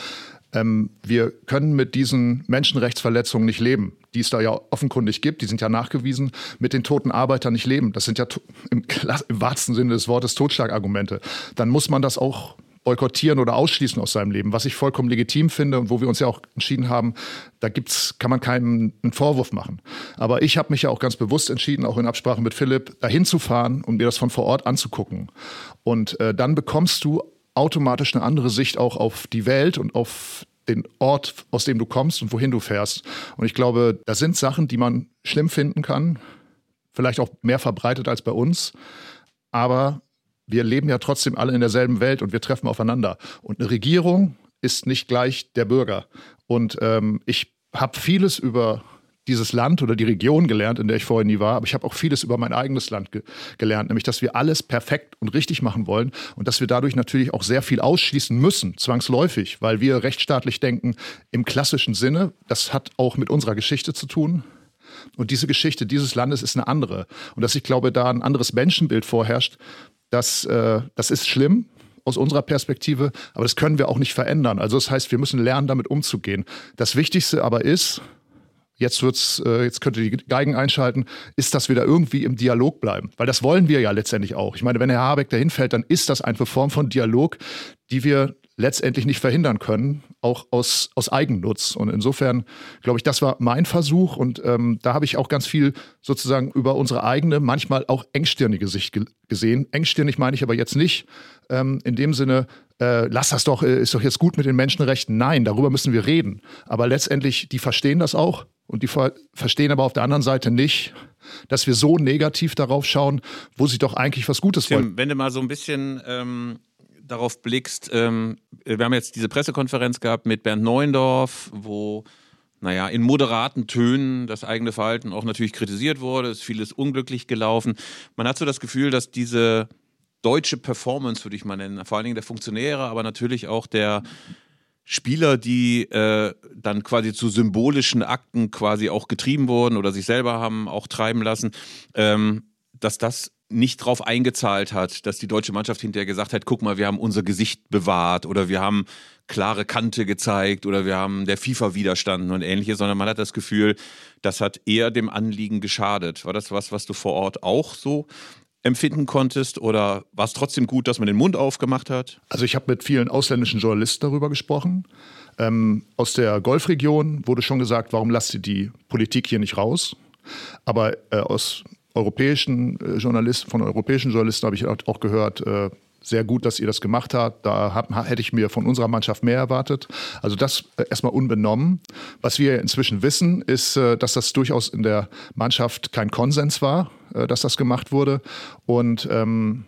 ähm, wir können mit diesen Menschenrechtsverletzungen nicht leben, die es da ja offenkundig gibt, die sind ja nachgewiesen, mit den toten Arbeitern nicht leben. Das sind ja im, im wahrsten Sinne des Wortes Totschlagargumente. Dann muss man das auch boykottieren oder ausschließen aus seinem Leben, was ich vollkommen legitim finde und wo wir uns ja auch entschieden haben, da gibt's, kann man keinen einen Vorwurf machen. Aber ich habe mich ja auch ganz bewusst entschieden, auch in Absprache mit Philipp, dahin zu fahren und mir das von vor Ort anzugucken. Und äh, dann bekommst du automatisch eine andere Sicht auch auf die Welt und auf den Ort, aus dem du kommst und wohin du fährst. Und ich glaube, das sind Sachen, die man schlimm finden kann, vielleicht auch mehr verbreitet als bei uns. Aber wir leben ja trotzdem alle in derselben Welt und wir treffen aufeinander. Und eine Regierung ist nicht gleich der Bürger. Und ähm, ich habe vieles über dieses Land oder die Region gelernt, in der ich vorher nie war, aber ich habe auch vieles über mein eigenes Land ge gelernt, nämlich dass wir alles perfekt und richtig machen wollen und dass wir dadurch natürlich auch sehr viel ausschließen müssen, zwangsläufig, weil wir rechtsstaatlich denken im klassischen Sinne. Das hat auch mit unserer Geschichte zu tun. Und diese Geschichte dieses Landes ist eine andere. Und dass ich glaube, da ein anderes Menschenbild vorherrscht, das, äh, das ist schlimm aus unserer Perspektive, aber das können wir auch nicht verändern. Also das heißt, wir müssen lernen, damit umzugehen. Das Wichtigste aber ist, jetzt wird's, äh, jetzt könnt ihr die Geigen einschalten, ist, dass wir da irgendwie im Dialog bleiben. Weil das wollen wir ja letztendlich auch. Ich meine, wenn Herr Habeck dahin fällt, dann ist das eine Form von Dialog, die wir letztendlich nicht verhindern können, auch aus, aus Eigennutz. Und insofern glaube ich, das war mein Versuch und ähm, da habe ich auch ganz viel sozusagen über unsere eigene, manchmal auch engstirnige Sicht ge gesehen. Engstirnig meine ich aber jetzt nicht ähm, in dem Sinne, äh, lass das doch, äh, ist doch jetzt gut mit den Menschenrechten. Nein, darüber müssen wir reden. Aber letztendlich, die verstehen das auch und die ver verstehen aber auf der anderen Seite nicht, dass wir so negativ darauf schauen, wo sie doch eigentlich was Gutes Tim, wollen. Wenn du mal so ein bisschen ähm, darauf blickst, ähm, wir haben jetzt diese Pressekonferenz gehabt mit Bernd Neuendorf, wo naja, in moderaten Tönen das eigene Verhalten auch natürlich kritisiert wurde, ist vieles unglücklich gelaufen. Man hat so das Gefühl, dass diese deutsche Performance, würde ich mal nennen, vor allen Dingen der Funktionäre, aber natürlich auch der Spieler, die äh, dann quasi zu symbolischen Akten quasi auch getrieben wurden oder sich selber haben auch treiben lassen, ähm, dass das nicht drauf eingezahlt hat, dass die deutsche Mannschaft hinterher gesagt hat, guck mal, wir haben unser Gesicht bewahrt oder wir haben klare Kante gezeigt oder wir haben der FIFA widerstanden und ähnliches, sondern man hat das Gefühl, das hat eher dem Anliegen geschadet. War das was, was du vor Ort auch so empfinden konntest oder war es trotzdem gut, dass man den Mund aufgemacht hat? Also ich habe mit vielen ausländischen Journalisten darüber gesprochen. Ähm, aus der Golfregion wurde schon gesagt, warum lasst ihr die Politik hier nicht raus? Aber äh, aus europäischen äh, Journalisten, von europäischen Journalisten habe ich auch gehört, äh, sehr gut, dass ihr das gemacht habt. Da hab, hätte ich mir von unserer Mannschaft mehr erwartet. Also das äh, erstmal unbenommen. Was wir inzwischen wissen, ist, dass das durchaus in der Mannschaft kein Konsens war, dass das gemacht wurde. Und ähm,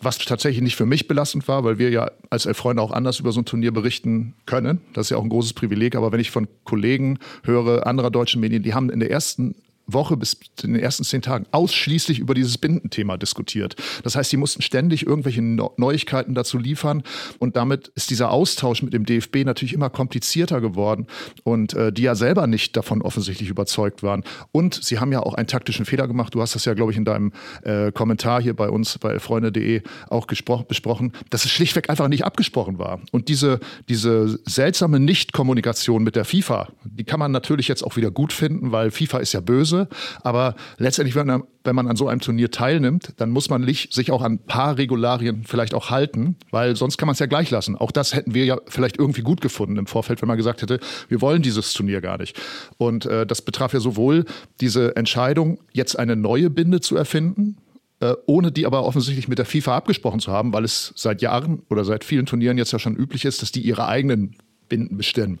was tatsächlich nicht für mich belastend war, weil wir ja als Freunde auch anders über so ein Turnier berichten können. Das ist ja auch ein großes Privileg. Aber wenn ich von Kollegen höre, anderer deutschen Medien, die haben in der ersten Woche bis in den ersten zehn Tagen ausschließlich über dieses Bindenthema diskutiert. Das heißt, sie mussten ständig irgendwelche Neuigkeiten dazu liefern und damit ist dieser Austausch mit dem DFB natürlich immer komplizierter geworden und äh, die ja selber nicht davon offensichtlich überzeugt waren. Und sie haben ja auch einen taktischen Fehler gemacht. Du hast das ja, glaube ich, in deinem äh, Kommentar hier bei uns bei freunde.de auch besprochen, dass es schlichtweg einfach nicht abgesprochen war. Und diese, diese seltsame Nichtkommunikation mit der FIFA, die kann man natürlich jetzt auch wieder gut finden, weil FIFA ist ja böse böse. Aber letztendlich, wenn man, wenn man an so einem Turnier teilnimmt, dann muss man sich auch an ein paar Regularien vielleicht auch halten, weil sonst kann man es ja gleich lassen. Auch das hätten wir ja vielleicht irgendwie gut gefunden im Vorfeld, wenn man gesagt hätte, wir wollen dieses Turnier gar nicht. Und äh, das betraf ja sowohl diese Entscheidung, jetzt eine neue Binde zu erfinden, äh, ohne die aber offensichtlich mit der FIFA abgesprochen zu haben, weil es seit Jahren oder seit vielen Turnieren jetzt ja schon üblich ist, dass die ihre eigenen Binden bestimmen.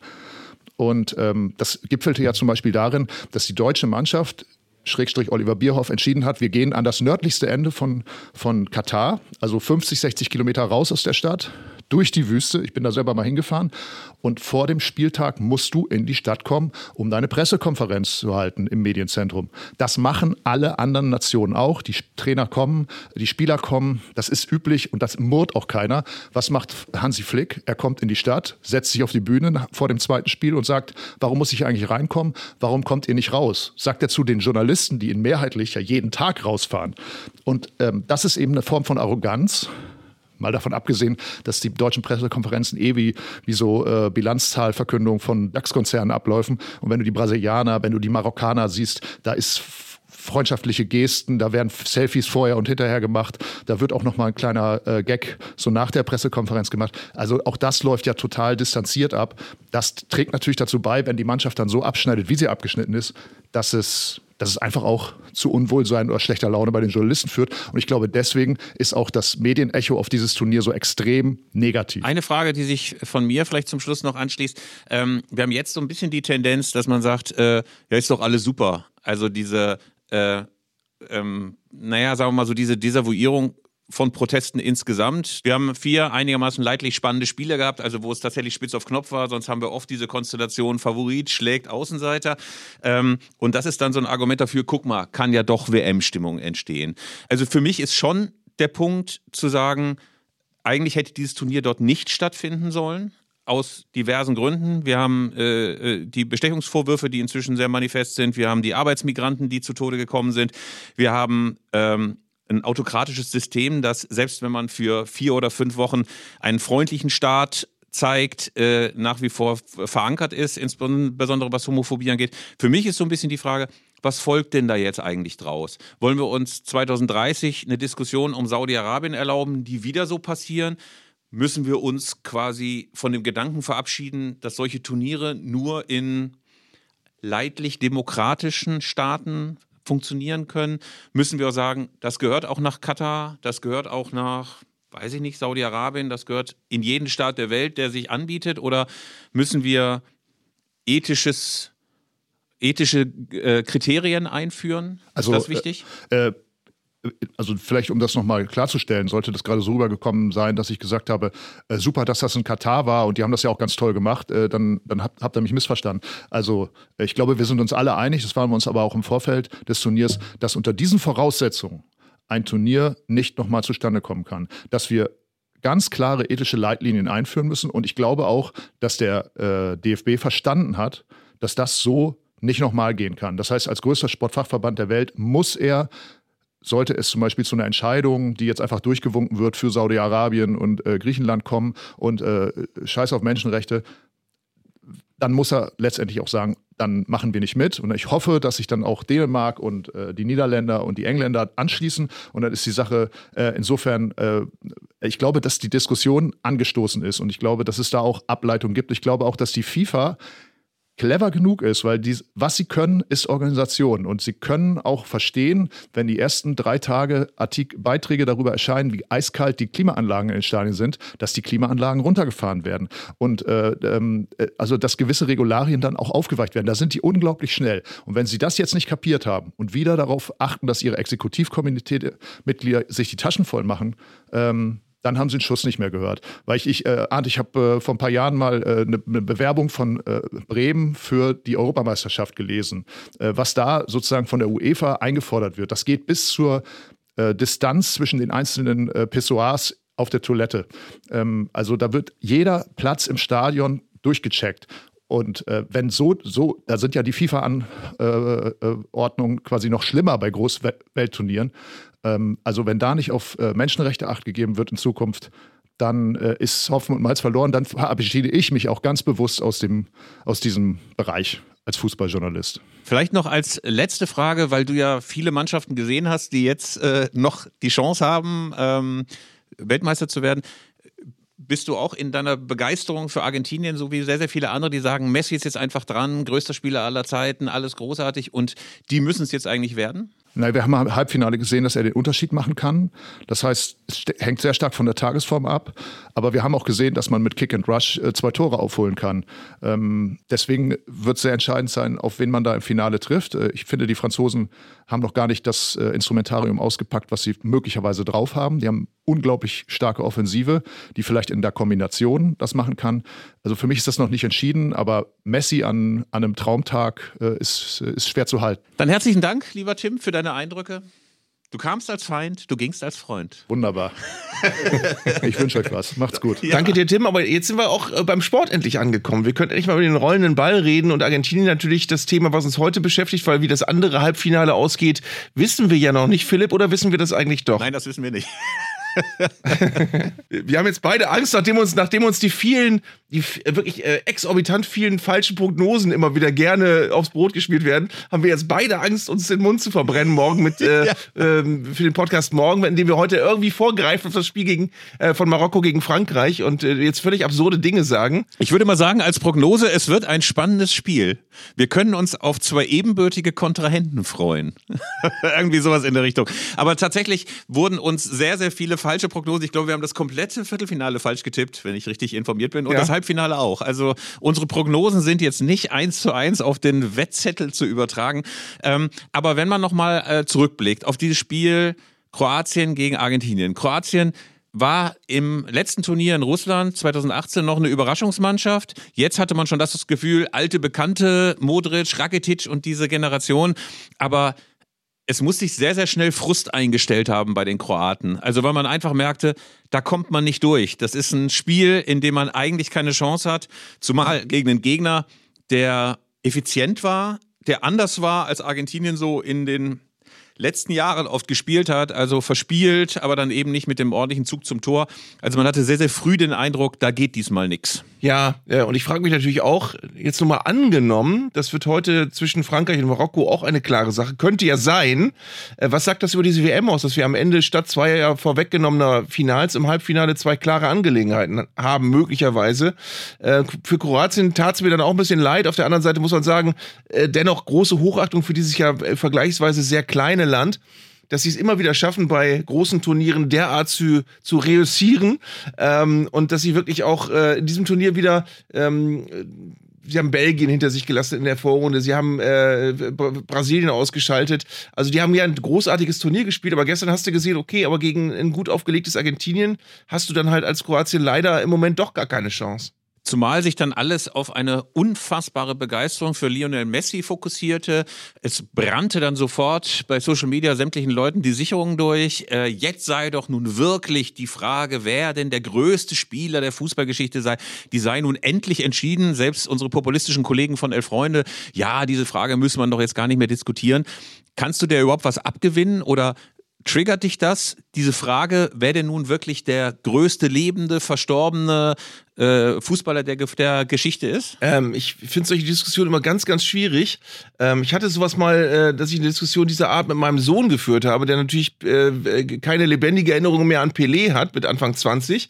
Und ähm, das gipfelte ja zum Beispiel darin, dass die deutsche Mannschaft Schrägstrich Oliver Bierhoff entschieden hat, wir gehen an das nördlichste Ende von, von Katar, also 50, 60 Kilometer raus aus der Stadt, durch die Wüste. Ich bin da selber mal hingefahren. Und vor dem Spieltag musst du in die Stadt kommen, um deine Pressekonferenz zu halten im Medienzentrum. Das machen alle anderen Nationen auch. Die Trainer kommen, die Spieler kommen. Das ist üblich und das murrt auch keiner. Was macht Hansi Flick? Er kommt in die Stadt, setzt sich auf die Bühne vor dem zweiten Spiel und sagt, warum muss ich eigentlich reinkommen? Warum kommt ihr nicht raus? Sagt er zu den Journalisten, die ihn mehrheitlich ja jeden Tag rausfahren. Und ähm, das ist eben eine Form von Arroganz Mal davon abgesehen, dass die deutschen Pressekonferenzen eh wie, wie so äh, Bilanzzahlverkündung von DAX-Konzernen abläufen. Und wenn du die Brasilianer, wenn du die Marokkaner siehst, da ist freundschaftliche Gesten, da werden Selfies vorher und hinterher gemacht, da wird auch noch mal ein kleiner äh, Gag so nach der Pressekonferenz gemacht. Also auch das läuft ja total distanziert ab. Das trägt natürlich dazu bei, wenn die Mannschaft dann so abschneidet, wie sie abgeschnitten ist, dass es dass es einfach auch zu Unwohlsein oder schlechter Laune bei den Journalisten führt. Und ich glaube, deswegen ist auch das Medienecho auf dieses Turnier so extrem negativ. Eine Frage, die sich von mir vielleicht zum Schluss noch anschließt. Ähm, wir haben jetzt so ein bisschen die Tendenz, dass man sagt, äh, ja, ist doch alles super. Also diese äh, ähm, naja, sagen wir mal so, diese Desavouierung von Protesten insgesamt. Wir haben vier einigermaßen leidlich spannende Spiele gehabt, also wo es tatsächlich spitz auf Knopf war. Sonst haben wir oft diese Konstellation Favorit schlägt Außenseiter. Ähm, und das ist dann so ein Argument dafür, guck mal, kann ja doch WM-Stimmung entstehen. Also für mich ist schon der Punkt zu sagen, eigentlich hätte dieses Turnier dort nicht stattfinden sollen aus diversen Gründen. Wir haben äh, äh, die Bestechungsvorwürfe, die inzwischen sehr manifest sind. Wir haben die Arbeitsmigranten, die zu Tode gekommen sind. Wir haben ähm, ein autokratisches System, das selbst wenn man für vier oder fünf Wochen einen freundlichen Staat zeigt, äh, nach wie vor verankert ist, insbesondere was Homophobie angeht. Für mich ist so ein bisschen die Frage, was folgt denn da jetzt eigentlich draus? Wollen wir uns 2030 eine Diskussion um Saudi-Arabien erlauben, die wieder so passieren? müssen wir uns quasi von dem Gedanken verabschieden, dass solche Turniere nur in leidlich demokratischen Staaten funktionieren können? Müssen wir sagen, das gehört auch nach Katar, das gehört auch nach, weiß ich nicht, Saudi-Arabien, das gehört in jeden Staat der Welt, der sich anbietet? Oder müssen wir ethisches, ethische äh, Kriterien einführen? Also, Ist das wichtig? Äh, äh also vielleicht um das nochmal klarzustellen, sollte das gerade so rübergekommen sein, dass ich gesagt habe, äh, super, dass das in Katar war und die haben das ja auch ganz toll gemacht, äh, dann, dann habt, habt ihr mich missverstanden. Also äh, ich glaube, wir sind uns alle einig, das waren wir uns aber auch im Vorfeld des Turniers, dass unter diesen Voraussetzungen ein Turnier nicht nochmal zustande kommen kann. Dass wir ganz klare ethische Leitlinien einführen müssen und ich glaube auch, dass der äh, DFB verstanden hat, dass das so nicht nochmal gehen kann. Das heißt, als größter Sportfachverband der Welt muss er sollte es zum Beispiel zu einer Entscheidung, die jetzt einfach durchgewunken wird für Saudi-Arabien und äh, Griechenland kommen und äh, Scheiß auf Menschenrechte, dann muss er letztendlich auch sagen, dann machen wir nicht mit. Und ich hoffe, dass sich dann auch Dänemark und äh, die Niederländer und die Engländer anschließen. Und dann ist die Sache äh, insofern, äh, ich glaube, dass die Diskussion angestoßen ist. Und ich glaube, dass es da auch Ableitung gibt. Ich glaube auch, dass die FIFA clever genug ist, weil die, was sie können, ist Organisation. Und sie können auch verstehen, wenn die ersten drei Tage Artik Beiträge darüber erscheinen, wie eiskalt die Klimaanlagen in den Stadien sind, dass die Klimaanlagen runtergefahren werden. Und äh, ähm, äh, also, dass gewisse Regularien dann auch aufgeweicht werden. Da sind die unglaublich schnell. Und wenn sie das jetzt nicht kapiert haben und wieder darauf achten, dass ihre Exekutivkomiteemitglieder sich die Taschen voll machen, ähm, dann haben sie den Schuss nicht mehr gehört. Weil ich, ich äh, Arndt, ich habe äh, vor ein paar Jahren mal äh, eine, eine Bewerbung von äh, Bremen für die Europameisterschaft gelesen. Äh, was da sozusagen von der UEFA eingefordert wird, das geht bis zur äh, Distanz zwischen den einzelnen äh, Pissoirs auf der Toilette. Ähm, also da wird jeder Platz im Stadion durchgecheckt. Und äh, wenn so, so, da sind ja die FIFA-Anordnungen äh, quasi noch schlimmer bei Großweltturnieren. Ähm, also wenn da nicht auf äh, Menschenrechte acht gegeben wird in Zukunft, dann äh, ist Hopfen und Malz verloren. Dann verabschiede ich mich auch ganz bewusst aus, dem, aus diesem Bereich als Fußballjournalist. Vielleicht noch als letzte Frage, weil du ja viele Mannschaften gesehen hast, die jetzt äh, noch die Chance haben, ähm, Weltmeister zu werden. Bist du auch in deiner Begeisterung für Argentinien, so wie sehr, sehr viele andere, die sagen, Messi ist jetzt einfach dran, größter Spieler aller Zeiten, alles großartig und die müssen es jetzt eigentlich werden? Na, wir haben im Halbfinale gesehen, dass er den Unterschied machen kann. Das heißt, es hängt sehr stark von der Tagesform ab. Aber wir haben auch gesehen, dass man mit Kick and Rush äh, zwei Tore aufholen kann. Ähm, deswegen wird es sehr entscheidend sein, auf wen man da im Finale trifft. Äh, ich finde, die Franzosen haben noch gar nicht das äh, Instrumentarium ausgepackt, was sie möglicherweise drauf haben. Die haben unglaublich starke Offensive, die vielleicht in der Kombination das machen kann. Also für mich ist das noch nicht entschieden, aber Messi an, an einem Traumtag äh, ist, ist schwer zu halten. Dann herzlichen Dank, lieber Tim, für deine Eindrücke. Du kamst als Feind, du gingst als Freund. Wunderbar. ich wünsche euch was. Macht's gut. Ja. Danke dir, Tim. Aber jetzt sind wir auch äh, beim Sport endlich angekommen. Wir könnten endlich mal über den rollenden Ball reden und Argentinien natürlich das Thema, was uns heute beschäftigt, weil wie das andere Halbfinale ausgeht, wissen wir ja noch nicht, Philipp, oder wissen wir das eigentlich doch? Nein, das wissen wir nicht. Wir haben jetzt beide Angst, nachdem uns, nachdem uns die vielen, die wirklich äh, exorbitant vielen falschen Prognosen immer wieder gerne aufs Brot gespielt werden, haben wir jetzt beide Angst, uns den Mund zu verbrennen morgen mit äh, ja. ähm, für den Podcast morgen, indem wir heute irgendwie vorgreifen auf das Spiel gegen, äh, von Marokko gegen Frankreich und äh, jetzt völlig absurde Dinge sagen. Ich würde mal sagen, als Prognose, es wird ein spannendes Spiel. Wir können uns auf zwei ebenbürtige Kontrahenten freuen. irgendwie sowas in der Richtung. Aber tatsächlich wurden uns sehr, sehr viele falsche Prognosen. Ich glaube, wir haben das komplette Viertelfinale falsch getippt, wenn ich richtig informiert bin. Und ja. das Halbfinale auch. Also unsere Prognosen sind jetzt nicht eins zu eins auf den Wettzettel zu übertragen. Ähm, aber wenn man nochmal äh, zurückblickt auf dieses Spiel Kroatien gegen Argentinien. Kroatien war im letzten Turnier in Russland 2018 noch eine Überraschungsmannschaft. Jetzt hatte man schon das Gefühl, alte Bekannte, Modric, Rakitic und diese Generation. Aber es muss sich sehr, sehr schnell Frust eingestellt haben bei den Kroaten. Also weil man einfach merkte, da kommt man nicht durch. Das ist ein Spiel, in dem man eigentlich keine Chance hat, zumal gegen einen Gegner, der effizient war, der anders war als Argentinien so in den letzten Jahren oft gespielt hat, also verspielt, aber dann eben nicht mit dem ordentlichen Zug zum Tor. Also man hatte sehr, sehr früh den Eindruck, da geht diesmal nichts. Ja, ja, und ich frage mich natürlich auch, jetzt nochmal angenommen, das wird heute zwischen Frankreich und Marokko auch eine klare Sache, könnte ja sein. Äh, was sagt das über diese WM aus, dass wir am Ende statt zwei ja vorweggenommener Finals im Halbfinale zwei klare Angelegenheiten haben, möglicherweise. Äh, für Kroatien tat es mir dann auch ein bisschen leid. Auf der anderen Seite muss man sagen, äh, dennoch große Hochachtung für dieses ja vergleichsweise sehr kleine Land dass sie es immer wieder schaffen, bei großen Turnieren derart zu, zu reüssieren ähm, und dass sie wirklich auch äh, in diesem Turnier wieder ähm, sie haben Belgien hinter sich gelassen in der Vorrunde, sie haben äh, Brasilien ausgeschaltet. Also die haben ja ein großartiges Turnier gespielt, aber gestern hast du gesehen, okay, aber gegen ein gut aufgelegtes Argentinien hast du dann halt als Kroatien leider im Moment doch gar keine Chance. Zumal sich dann alles auf eine unfassbare Begeisterung für Lionel Messi fokussierte. Es brannte dann sofort bei Social Media sämtlichen Leuten die Sicherung durch. Äh, jetzt sei doch nun wirklich die Frage, wer denn der größte Spieler der Fußballgeschichte sei. Die sei nun endlich entschieden. Selbst unsere populistischen Kollegen von Elf Freunde, ja, diese Frage müsse man doch jetzt gar nicht mehr diskutieren. Kannst du dir überhaupt was abgewinnen oder Triggert dich das, diese Frage, wer denn nun wirklich der größte lebende, verstorbene äh, Fußballer der, der Geschichte ist? Ähm, ich finde solche Diskussionen immer ganz, ganz schwierig. Ähm, ich hatte sowas mal, äh, dass ich eine Diskussion dieser Art mit meinem Sohn geführt habe, der natürlich äh, keine lebendige Erinnerung mehr an Pelé hat mit Anfang 20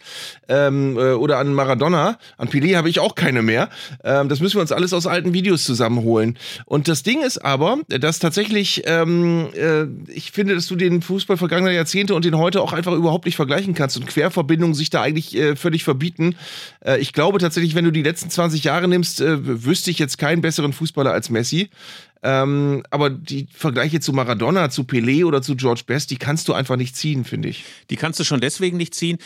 ähm, äh, oder an Maradona. An Pelé habe ich auch keine mehr. Ähm, das müssen wir uns alles aus alten Videos zusammenholen. Und das Ding ist aber, dass tatsächlich, ähm, äh, ich finde, dass du den Fußball vergangener Jahrzehnte und den heute auch einfach überhaupt nicht vergleichen kannst und Querverbindungen sich da eigentlich äh, völlig verbieten. Äh, ich glaube tatsächlich, wenn du die letzten 20 Jahre nimmst, äh, wüsste ich jetzt keinen besseren Fußballer als Messi. Ähm, aber die Vergleiche zu Maradona, zu Pelé oder zu George Best, die kannst du einfach nicht ziehen, finde ich. Die kannst du schon deswegen nicht ziehen,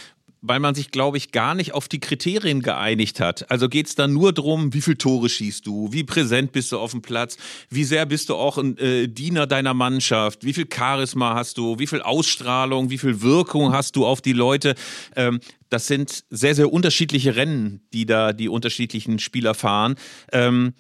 weil man sich, glaube ich, gar nicht auf die Kriterien geeinigt hat. Also geht es dann nur darum, wie viele Tore schießt du, wie präsent bist du auf dem Platz, wie sehr bist du auch ein äh, Diener deiner Mannschaft, wie viel Charisma hast du, wie viel Ausstrahlung, wie viel Wirkung hast du auf die Leute. Ähm, das sind sehr, sehr unterschiedliche Rennen, die da die unterschiedlichen Spieler fahren. Ähm,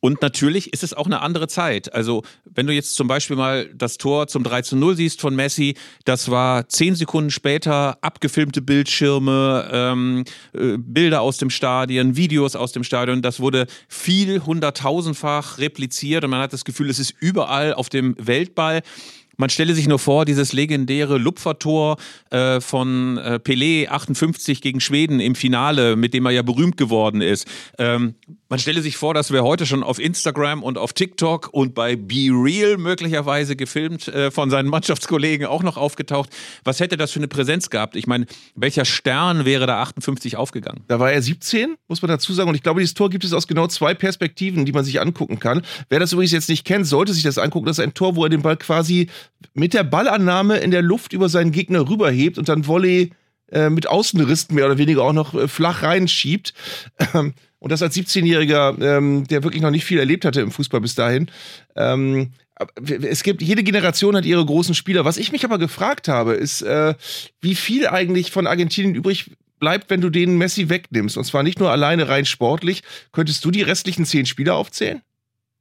und natürlich ist es auch eine andere Zeit. Also, wenn du jetzt zum Beispiel mal das Tor zum 3 zu 0 siehst von Messi, das war zehn Sekunden später, abgefilmte Bildschirme, ähm, äh, Bilder aus dem Stadion, Videos aus dem Stadion. Das wurde viel hunderttausendfach repliziert und man hat das Gefühl, es ist überall auf dem Weltball. Man stelle sich nur vor, dieses legendäre Lupfertor äh, von äh, Pelé 58 gegen Schweden im Finale, mit dem er ja berühmt geworden ist. Ähm, man stelle sich vor, das wäre heute schon auf Instagram und auf TikTok und bei Be Real möglicherweise gefilmt äh, von seinen Mannschaftskollegen auch noch aufgetaucht. Was hätte das für eine Präsenz gehabt? Ich meine, welcher Stern wäre da 58 aufgegangen? Da war er 17, muss man dazu sagen. Und ich glaube, dieses Tor gibt es aus genau zwei Perspektiven, die man sich angucken kann. Wer das übrigens jetzt nicht kennt, sollte sich das angucken. Das ist ein Tor, wo er den Ball quasi mit der Ballannahme in der Luft über seinen Gegner rüberhebt und dann Volley äh, mit Außenristen mehr oder weniger auch noch äh, flach reinschiebt. Ähm, und das als 17-Jähriger, ähm, der wirklich noch nicht viel erlebt hatte im Fußball bis dahin. Ähm, es gibt, jede Generation hat ihre großen Spieler. Was ich mich aber gefragt habe, ist, äh, wie viel eigentlich von Argentinien übrig bleibt, wenn du den Messi wegnimmst. Und zwar nicht nur alleine rein sportlich. Könntest du die restlichen zehn Spieler aufzählen?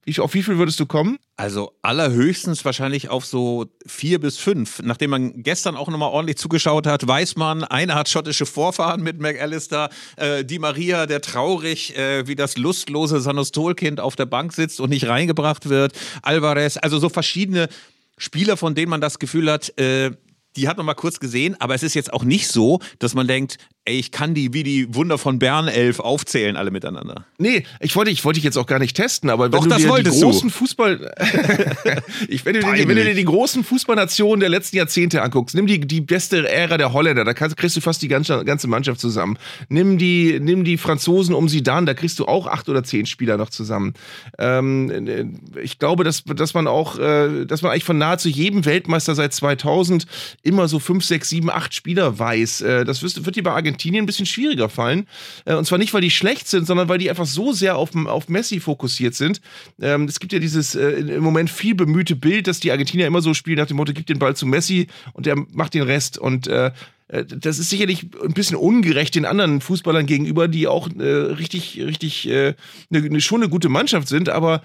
Wie, auf wie viel würdest du kommen? Also allerhöchstens wahrscheinlich auf so vier bis fünf. Nachdem man gestern auch nochmal ordentlich zugeschaut hat, weiß man, einer hat schottische Vorfahren mit McAllister, äh, die Maria, der traurig äh, wie das lustlose Sanostolkind auf der Bank sitzt und nicht reingebracht wird, Alvarez, also so verschiedene Spieler, von denen man das Gefühl hat, äh, die hat man mal kurz gesehen, aber es ist jetzt auch nicht so, dass man denkt, ey, ich kann die wie die Wunder von Bern 11 aufzählen, alle miteinander. Nee, ich wollte, ich wollte dich jetzt auch gar nicht testen, aber wenn Doch, du dir die großen Fußball, ich, wenn, du dir, wenn du dir die großen Fußballnationen der letzten Jahrzehnte anguckst, nimm die, die beste Ära der Holländer, da kannst, kriegst du fast die ganze, ganze Mannschaft zusammen. Nimm die, nimm die Franzosen um Zidane, da kriegst du auch acht oder zehn Spieler noch zusammen. Ähm, ich glaube, dass, dass man auch, äh, dass man eigentlich von nahezu jedem Weltmeister seit 2000 immer so fünf, sechs, sieben, acht Spieler weiß. Äh, das wird, wird dir bei Argentinien ein bisschen schwieriger fallen. Äh, und zwar nicht, weil die schlecht sind, sondern weil die einfach so sehr auf, auf Messi fokussiert sind. Ähm, es gibt ja dieses äh, im Moment viel bemühte Bild, dass die Argentinier immer so spielen nach dem Motto, gib den Ball zu Messi und der macht den Rest. Und äh, das ist sicherlich ein bisschen ungerecht den anderen Fußballern gegenüber, die auch richtig, richtig äh, ne, ne, schon eine gute Mannschaft sind, aber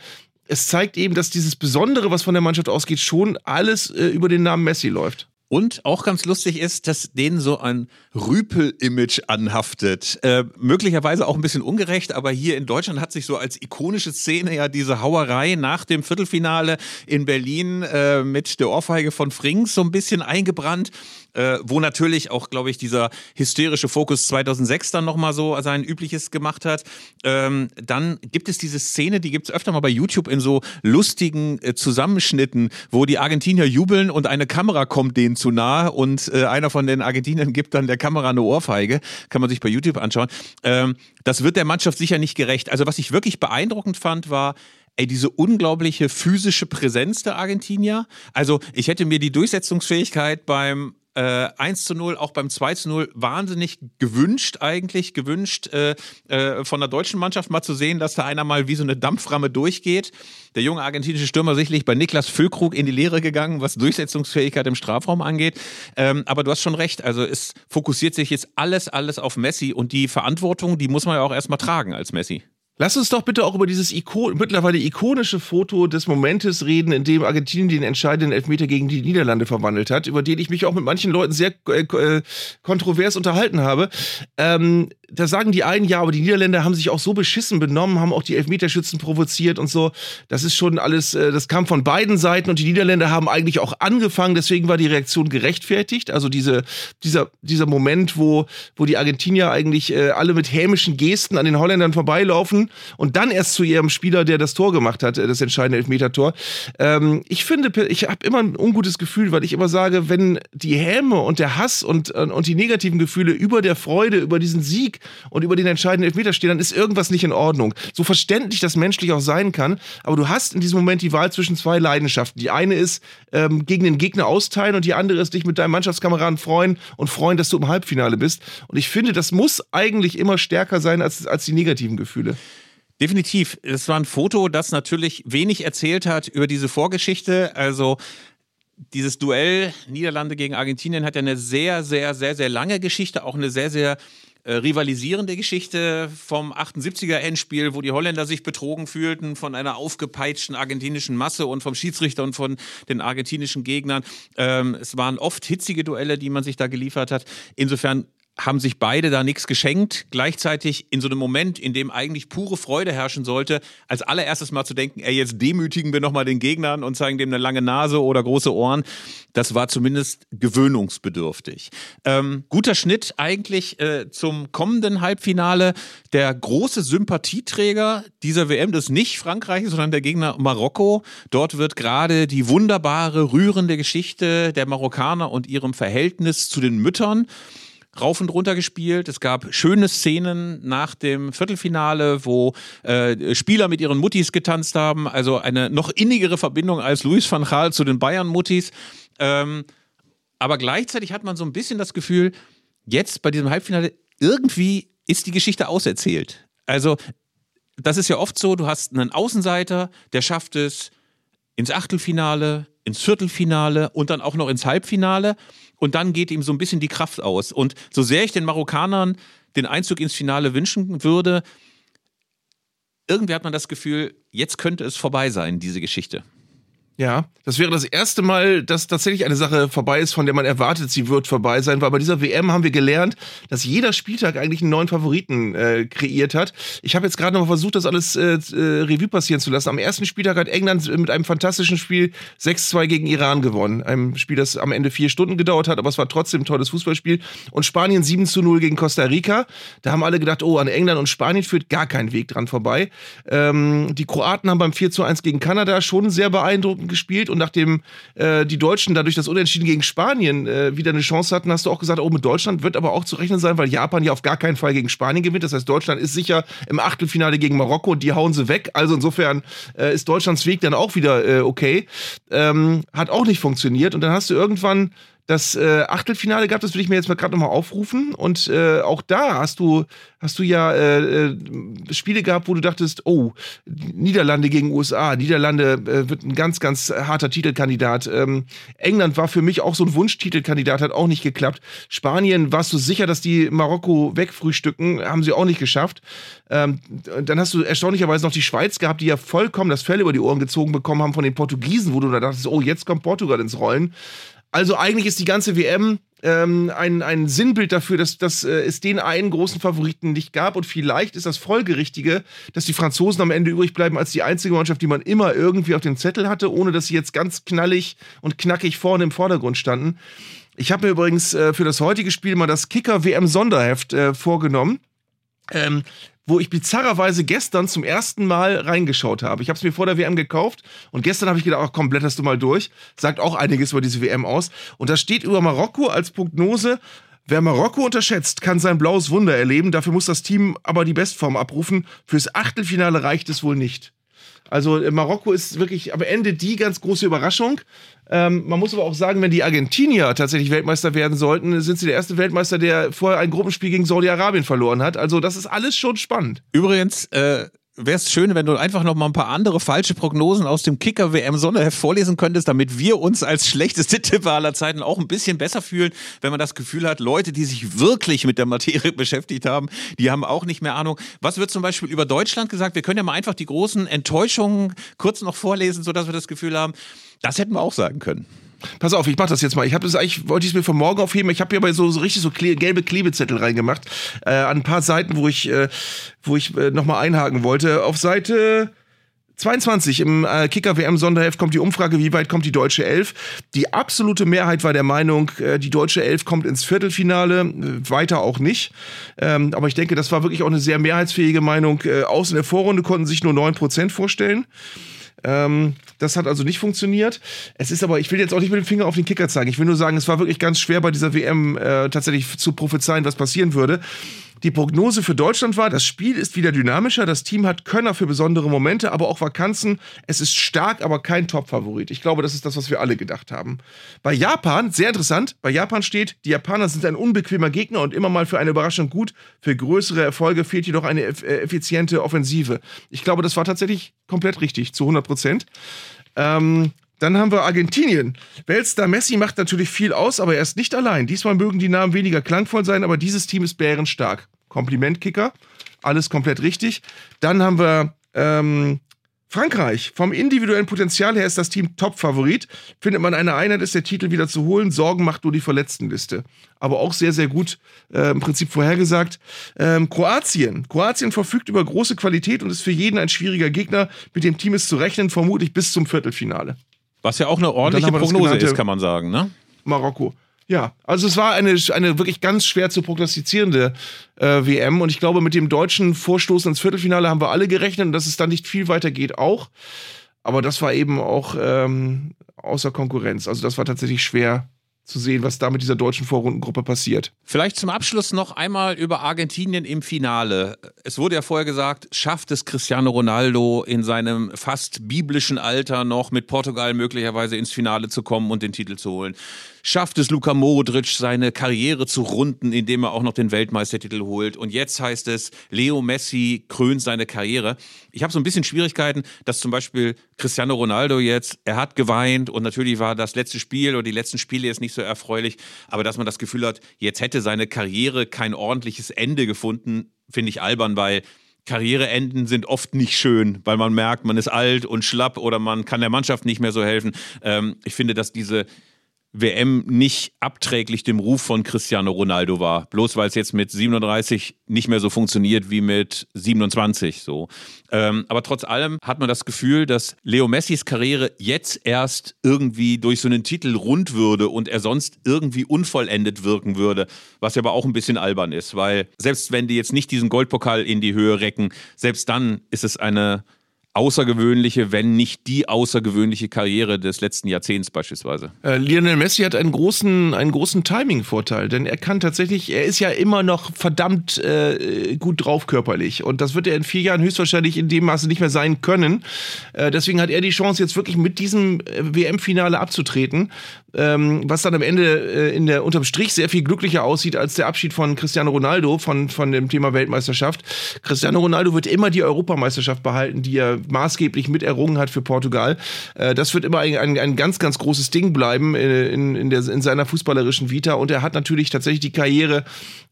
es zeigt eben, dass dieses Besondere, was von der Mannschaft ausgeht, schon alles äh, über den Namen Messi läuft. Und auch ganz lustig ist, dass denen so ein Rüpel-Image anhaftet. Äh, möglicherweise auch ein bisschen ungerecht, aber hier in Deutschland hat sich so als ikonische Szene ja diese Hauerei nach dem Viertelfinale in Berlin äh, mit der Ohrfeige von Frings so ein bisschen eingebrannt äh, wo natürlich auch, glaube ich, dieser hysterische Fokus 2006 dann nochmal so sein Übliches gemacht hat. Ähm, dann gibt es diese Szene, die gibt es öfter mal bei YouTube in so lustigen äh, Zusammenschnitten, wo die Argentinier jubeln und eine Kamera kommt denen zu nahe und äh, einer von den Argentiniern gibt dann der Kamera eine Ohrfeige. Kann man sich bei YouTube anschauen. Ähm, das wird der Mannschaft sicher nicht gerecht. Also was ich wirklich beeindruckend fand, war, ey, diese unglaubliche physische Präsenz der Argentinier. Also ich hätte mir die Durchsetzungsfähigkeit beim äh, 1 zu 0, auch beim 2 zu 0 wahnsinnig gewünscht eigentlich, gewünscht äh, äh, von der deutschen Mannschaft mal zu sehen, dass da einer mal wie so eine Dampframme durchgeht. Der junge argentinische Stürmer sicherlich bei Niklas Füllkrug in die Lehre gegangen, was Durchsetzungsfähigkeit im Strafraum angeht. Ähm, aber du hast schon recht, also es fokussiert sich jetzt alles, alles auf Messi und die Verantwortung, die muss man ja auch erstmal tragen als Messi. Lass uns doch bitte auch über dieses Iko mittlerweile ikonische Foto des Momentes reden, in dem Argentinien den entscheidenden Elfmeter gegen die Niederlande verwandelt hat, über den ich mich auch mit manchen Leuten sehr äh, äh kontrovers unterhalten habe. Ähm, da sagen die einen, ja, aber die Niederländer haben sich auch so beschissen benommen, haben auch die Elfmeterschützen provoziert und so. Das ist schon alles, äh, das kam von beiden Seiten und die Niederländer haben eigentlich auch angefangen, deswegen war die Reaktion gerechtfertigt. Also diese, dieser, dieser Moment, wo, wo die Argentinier eigentlich äh, alle mit hämischen Gesten an den Holländern vorbeilaufen und dann erst zu ihrem Spieler, der das Tor gemacht hat, äh, das entscheidende Elfmetertor. Ähm, ich finde, ich habe immer ein ungutes Gefühl, weil ich immer sage, wenn die Häme und der Hass und, und die negativen Gefühle über der Freude, über diesen Sieg und über den entscheidenden Elfmeter stehen, dann ist irgendwas nicht in Ordnung. So verständlich das menschlich auch sein kann, aber du hast in diesem Moment die Wahl zwischen zwei Leidenschaften. Die eine ist ähm, gegen den Gegner austeilen und die andere ist dich mit deinem Mannschaftskameraden freuen und freuen, dass du im Halbfinale bist. Und ich finde, das muss eigentlich immer stärker sein als, als die negativen Gefühle. Definitiv. Es war ein Foto, das natürlich wenig erzählt hat über diese Vorgeschichte. Also dieses Duell Niederlande gegen Argentinien hat ja eine sehr, sehr, sehr, sehr lange Geschichte, auch eine sehr, sehr äh, rivalisierende Geschichte vom 78er Endspiel, wo die Holländer sich betrogen fühlten von einer aufgepeitschten argentinischen Masse und vom Schiedsrichter und von den argentinischen Gegnern. Ähm, es waren oft hitzige Duelle, die man sich da geliefert hat. Insofern haben sich beide da nichts geschenkt. Gleichzeitig in so einem Moment, in dem eigentlich pure Freude herrschen sollte, als allererstes mal zu denken, ey, jetzt demütigen wir nochmal den Gegnern und zeigen dem eine lange Nase oder große Ohren. Das war zumindest gewöhnungsbedürftig. Ähm, guter Schnitt eigentlich äh, zum kommenden Halbfinale. Der große Sympathieträger dieser WM, das ist nicht Frankreich, sondern der Gegner Marokko. Dort wird gerade die wunderbare, rührende Geschichte der Marokkaner und ihrem Verhältnis zu den Müttern rauf und runter gespielt. Es gab schöne Szenen nach dem Viertelfinale, wo äh, Spieler mit ihren Muttis getanzt haben. Also eine noch innigere Verbindung als Luis van Gaal zu den Bayern-Muttis. Ähm, aber gleichzeitig hat man so ein bisschen das Gefühl, jetzt bei diesem Halbfinale, irgendwie ist die Geschichte auserzählt. Also, das ist ja oft so, du hast einen Außenseiter, der schafft es ins Achtelfinale, ins Viertelfinale und dann auch noch ins Halbfinale und dann geht ihm so ein bisschen die Kraft aus. Und so sehr ich den Marokkanern den Einzug ins Finale wünschen würde, irgendwie hat man das Gefühl, jetzt könnte es vorbei sein, diese Geschichte. Ja, das wäre das erste Mal, dass tatsächlich eine Sache vorbei ist, von der man erwartet, sie wird vorbei sein, weil bei dieser WM haben wir gelernt, dass jeder Spieltag eigentlich einen neuen Favoriten äh, kreiert hat. Ich habe jetzt gerade noch mal versucht, das alles äh, äh, Revue passieren zu lassen. Am ersten Spieltag hat England mit einem fantastischen Spiel 6-2 gegen Iran gewonnen. Ein Spiel, das am Ende vier Stunden gedauert hat, aber es war trotzdem ein tolles Fußballspiel. Und Spanien 7-0 gegen Costa Rica. Da haben alle gedacht, oh, an England und Spanien führt gar kein Weg dran vorbei. Ähm, die Kroaten haben beim 4-1 gegen Kanada schon sehr beeindruckend gespielt und nachdem äh, die Deutschen dadurch das Unentschieden gegen Spanien äh, wieder eine Chance hatten, hast du auch gesagt, oh, mit Deutschland wird aber auch zu rechnen sein, weil Japan ja auf gar keinen Fall gegen Spanien gewinnt. Das heißt, Deutschland ist sicher im Achtelfinale gegen Marokko und die hauen sie weg. Also insofern äh, ist Deutschlands Weg dann auch wieder äh, okay. Ähm, hat auch nicht funktioniert und dann hast du irgendwann das äh, Achtelfinale gab, das will ich mir jetzt mal gerade nochmal aufrufen. Und äh, auch da hast du, hast du ja äh, äh, Spiele gehabt, wo du dachtest, oh, Niederlande gegen USA, Niederlande äh, wird ein ganz, ganz harter Titelkandidat. Ähm, England war für mich auch so ein Wunschtitelkandidat, hat auch nicht geklappt. Spanien, warst du sicher, dass die Marokko wegfrühstücken, haben sie auch nicht geschafft. Ähm, dann hast du erstaunlicherweise noch die Schweiz gehabt, die ja vollkommen das Fell über die Ohren gezogen bekommen haben von den Portugiesen, wo du da dachtest, oh, jetzt kommt Portugal ins Rollen. Also eigentlich ist die ganze WM ähm, ein, ein Sinnbild dafür, dass, dass äh, es den einen großen Favoriten nicht gab. Und vielleicht ist das Folgerichtige, dass die Franzosen am Ende übrig bleiben als die einzige Mannschaft, die man immer irgendwie auf dem Zettel hatte, ohne dass sie jetzt ganz knallig und knackig vorne im Vordergrund standen. Ich habe mir übrigens äh, für das heutige Spiel mal das Kicker-WM-Sonderheft äh, vorgenommen. Ähm, wo ich bizarrerweise gestern zum ersten Mal reingeschaut habe. Ich habe es mir vor der WM gekauft und gestern habe ich gedacht, ach komm, blätterst du mal durch. Sagt auch einiges über diese WM aus. Und da steht über Marokko als Prognose, Wer Marokko unterschätzt, kann sein blaues Wunder erleben. Dafür muss das Team aber die Bestform abrufen. Fürs Achtelfinale reicht es wohl nicht. Also äh, Marokko ist wirklich am Ende die ganz große Überraschung. Ähm, man muss aber auch sagen, wenn die Argentinier tatsächlich Weltmeister werden sollten, sind sie der erste Weltmeister, der vorher ein Gruppenspiel gegen Saudi-Arabien verloren hat. Also das ist alles schon spannend. Übrigens, äh, wäre es schön, wenn du einfach noch mal ein paar andere falsche Prognosen aus dem Kicker WM Sonderheft vorlesen könntest, damit wir uns als schlechteste Tipper aller Zeiten auch ein bisschen besser fühlen, wenn man das Gefühl hat, Leute, die sich wirklich mit der Materie beschäftigt haben, die haben auch nicht mehr Ahnung. Was wird zum Beispiel über Deutschland gesagt? Wir können ja mal einfach die großen Enttäuschungen kurz noch vorlesen, sodass wir das Gefühl haben, das hätten wir auch sagen können. Pass auf, ich mach das jetzt mal. Ich habe das eigentlich, wollte ich es mir von morgen aufheben. Ich habe hier aber so, so richtig so kle gelbe Klebezettel reingemacht. Äh, an ein paar Seiten, wo ich, äh, wo ich äh, nochmal einhaken wollte. Auf Seite 22 im äh, Kicker WM Sonderheft kommt die Umfrage, wie weit kommt die deutsche Elf. Die absolute Mehrheit war der Meinung, äh, die deutsche Elf kommt ins Viertelfinale, äh, weiter auch nicht. Ähm, aber ich denke, das war wirklich auch eine sehr mehrheitsfähige Meinung. Äh, aus in der Vorrunde konnten sich nur 9% vorstellen. Ähm, das hat also nicht funktioniert. Es ist aber, ich will jetzt auch nicht mit dem Finger auf den Kicker zeigen. Ich will nur sagen, es war wirklich ganz schwer bei dieser WM äh, tatsächlich zu prophezeien, was passieren würde. Die Prognose für Deutschland war, das Spiel ist wieder dynamischer, das Team hat Könner für besondere Momente, aber auch Vakanzen. Es ist stark, aber kein Top-Favorit. Ich glaube, das ist das, was wir alle gedacht haben. Bei Japan, sehr interessant, bei Japan steht, die Japaner sind ein unbequemer Gegner und immer mal für eine Überraschung gut. Für größere Erfolge fehlt jedoch eine äh, effiziente Offensive. Ich glaube, das war tatsächlich komplett richtig, zu 100 Prozent. Ähm, dann haben wir Argentinien. Weltstar Messi macht natürlich viel aus, aber er ist nicht allein. Diesmal mögen die Namen weniger klangvoll sein, aber dieses Team ist bärenstark. Komplimentkicker, alles komplett richtig. Dann haben wir ähm, Frankreich. Vom individuellen Potenzial her ist das Team Top-Favorit. Findet man eine Einheit, ist der Titel wieder zu holen. Sorgen macht nur die Verletztenliste. Aber auch sehr, sehr gut äh, im Prinzip vorhergesagt. Ähm, Kroatien. Kroatien verfügt über große Qualität und ist für jeden ein schwieriger Gegner. Mit dem Team ist zu rechnen, vermutlich bis zum Viertelfinale. Was ja auch eine ordentliche Prognose ist, kann man sagen, ne? Marokko. Ja, also es war eine, eine wirklich ganz schwer zu prognostizierende äh, WM und ich glaube, mit dem deutschen Vorstoß ins Viertelfinale haben wir alle gerechnet und dass es dann nicht viel weiter geht auch. Aber das war eben auch ähm, außer Konkurrenz. Also das war tatsächlich schwer zu sehen, was da mit dieser deutschen Vorrundengruppe passiert. Vielleicht zum Abschluss noch einmal über Argentinien im Finale. Es wurde ja vorher gesagt, schafft es Cristiano Ronaldo in seinem fast biblischen Alter noch mit Portugal möglicherweise ins Finale zu kommen und den Titel zu holen schafft es Luka Modric, seine Karriere zu runden, indem er auch noch den Weltmeistertitel holt. Und jetzt heißt es, Leo Messi krönt seine Karriere. Ich habe so ein bisschen Schwierigkeiten, dass zum Beispiel Cristiano Ronaldo jetzt, er hat geweint und natürlich war das letzte Spiel oder die letzten Spiele jetzt nicht so erfreulich, aber dass man das Gefühl hat, jetzt hätte seine Karriere kein ordentliches Ende gefunden, finde ich albern, weil Karriereenden sind oft nicht schön, weil man merkt, man ist alt und schlapp oder man kann der Mannschaft nicht mehr so helfen. Ähm, ich finde, dass diese WM nicht abträglich dem Ruf von Cristiano Ronaldo war. Bloß weil es jetzt mit 37 nicht mehr so funktioniert wie mit 27 so. Ähm, aber trotz allem hat man das Gefühl, dass Leo Messis Karriere jetzt erst irgendwie durch so einen Titel rund würde und er sonst irgendwie unvollendet wirken würde, was ja aber auch ein bisschen albern ist, weil selbst wenn die jetzt nicht diesen Goldpokal in die Höhe recken, selbst dann ist es eine außergewöhnliche, wenn nicht die außergewöhnliche Karriere des letzten Jahrzehnts beispielsweise. Äh, Lionel Messi hat einen großen, einen großen Timing-Vorteil, denn er kann tatsächlich, er ist ja immer noch verdammt äh, gut drauf körperlich und das wird er in vier Jahren höchstwahrscheinlich in dem Maße nicht mehr sein können. Äh, deswegen hat er die Chance, jetzt wirklich mit diesem äh, WM-Finale abzutreten, ähm, was dann am Ende äh, in der unterm Strich sehr viel glücklicher aussieht als der Abschied von Cristiano Ronaldo von, von dem Thema Weltmeisterschaft. Cristiano Ronaldo wird immer die Europameisterschaft behalten, die er maßgeblich mit errungen hat für Portugal. Äh, das wird immer ein, ein, ein, ganz, ganz großes Ding bleiben äh, in, in, der, in seiner fußballerischen Vita. Und er hat natürlich tatsächlich die Karriere,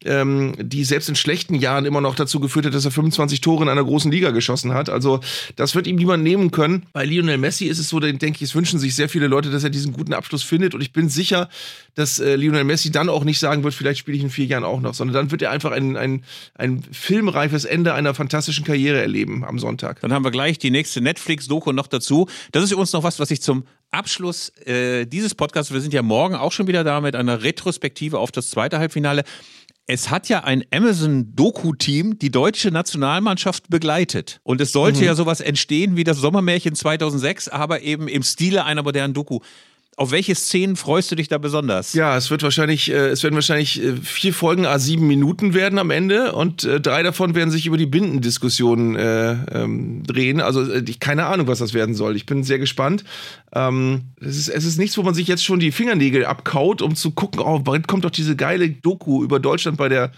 ähm, die selbst in schlechten Jahren immer noch dazu geführt hat, dass er 25 Tore in einer großen Liga geschossen hat. Also das wird ihm niemand nehmen können. Bei Lionel Messi ist es so, denke ich, es wünschen sich sehr viele Leute, dass er diesen guten Abschluss findet. Und ich bin sicher, dass äh, Lionel Messi dann auch nicht sagen wird, vielleicht spiele ich in vier Jahren auch noch, sondern dann wird er einfach ein, ein, ein filmreifes Ende einer fantastischen Karriere erleben am Sonntag. Dann haben wir gleich die nächste Netflix-Doku noch dazu. Das ist übrigens noch was, was ich zum Abschluss äh, dieses Podcasts, wir sind ja morgen auch schon wieder da mit einer Retrospektive auf das zweite Halbfinale. Es hat ja ein Amazon-Doku-Team die deutsche Nationalmannschaft begleitet. Und es sollte mhm. ja sowas entstehen wie das Sommermärchen 2006, aber eben im Stile einer modernen Doku. Auf welche Szenen freust du dich da besonders? Ja, es wird wahrscheinlich, äh, es werden wahrscheinlich äh, vier Folgen a sieben Minuten werden am Ende und äh, drei davon werden sich über die Bindendiskussion äh, ähm, drehen. Also äh, ich keine Ahnung, was das werden soll. Ich bin sehr gespannt. Ähm, es, ist, es ist nichts, wo man sich jetzt schon die Fingernägel abkaut, um zu gucken, oh, bald kommt doch diese geile Doku über Deutschland bei der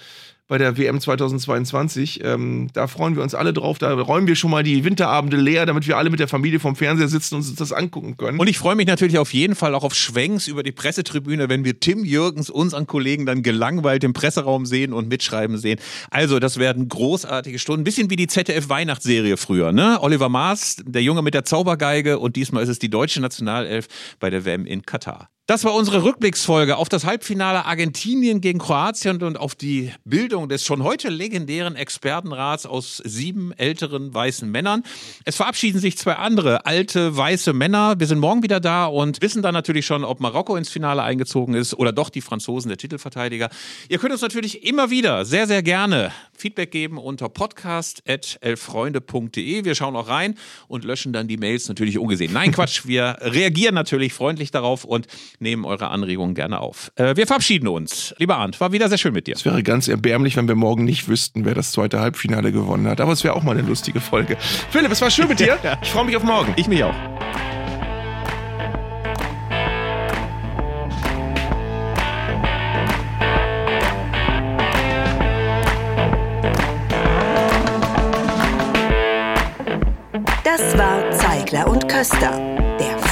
bei der WM 2022. Ähm, da freuen wir uns alle drauf. Da räumen wir schon mal die Winterabende leer, damit wir alle mit der Familie vom Fernseher sitzen und uns das angucken können. Und ich freue mich natürlich auf jeden Fall auch auf Schwenks über die Pressetribüne, wenn wir Tim Jürgens, unseren Kollegen, dann gelangweilt im Presseraum sehen und mitschreiben sehen. Also, das werden großartige Stunden. Ein bisschen wie die ZDF-Weihnachtsserie früher, ne? Oliver Maas, der Junge mit der Zaubergeige und diesmal ist es die deutsche Nationalelf bei der WM in Katar. Das war unsere Rückblicksfolge auf das Halbfinale Argentinien gegen Kroatien und auf die Bildung des schon heute legendären Expertenrats aus sieben älteren weißen Männern. Es verabschieden sich zwei andere alte weiße Männer. Wir sind morgen wieder da und wissen dann natürlich schon, ob Marokko ins Finale eingezogen ist oder doch die Franzosen, der Titelverteidiger. Ihr könnt uns natürlich immer wieder sehr, sehr gerne Feedback geben unter podcast.elfreunde.de. Wir schauen auch rein und löschen dann die Mails natürlich ungesehen. Nein, Quatsch, wir reagieren natürlich freundlich darauf und nehmen eure Anregungen gerne auf. Äh, wir verabschieden uns. Lieber Arndt, war wieder sehr schön mit dir. Es wäre ganz erbärmlich, wenn wir morgen nicht wüssten, wer das zweite Halbfinale gewonnen hat. Aber es wäre auch mal eine lustige Folge. Philipp, es war schön mit dir. Ich freue mich auf morgen. Ich mich auch. Das war Zeigler und Köster,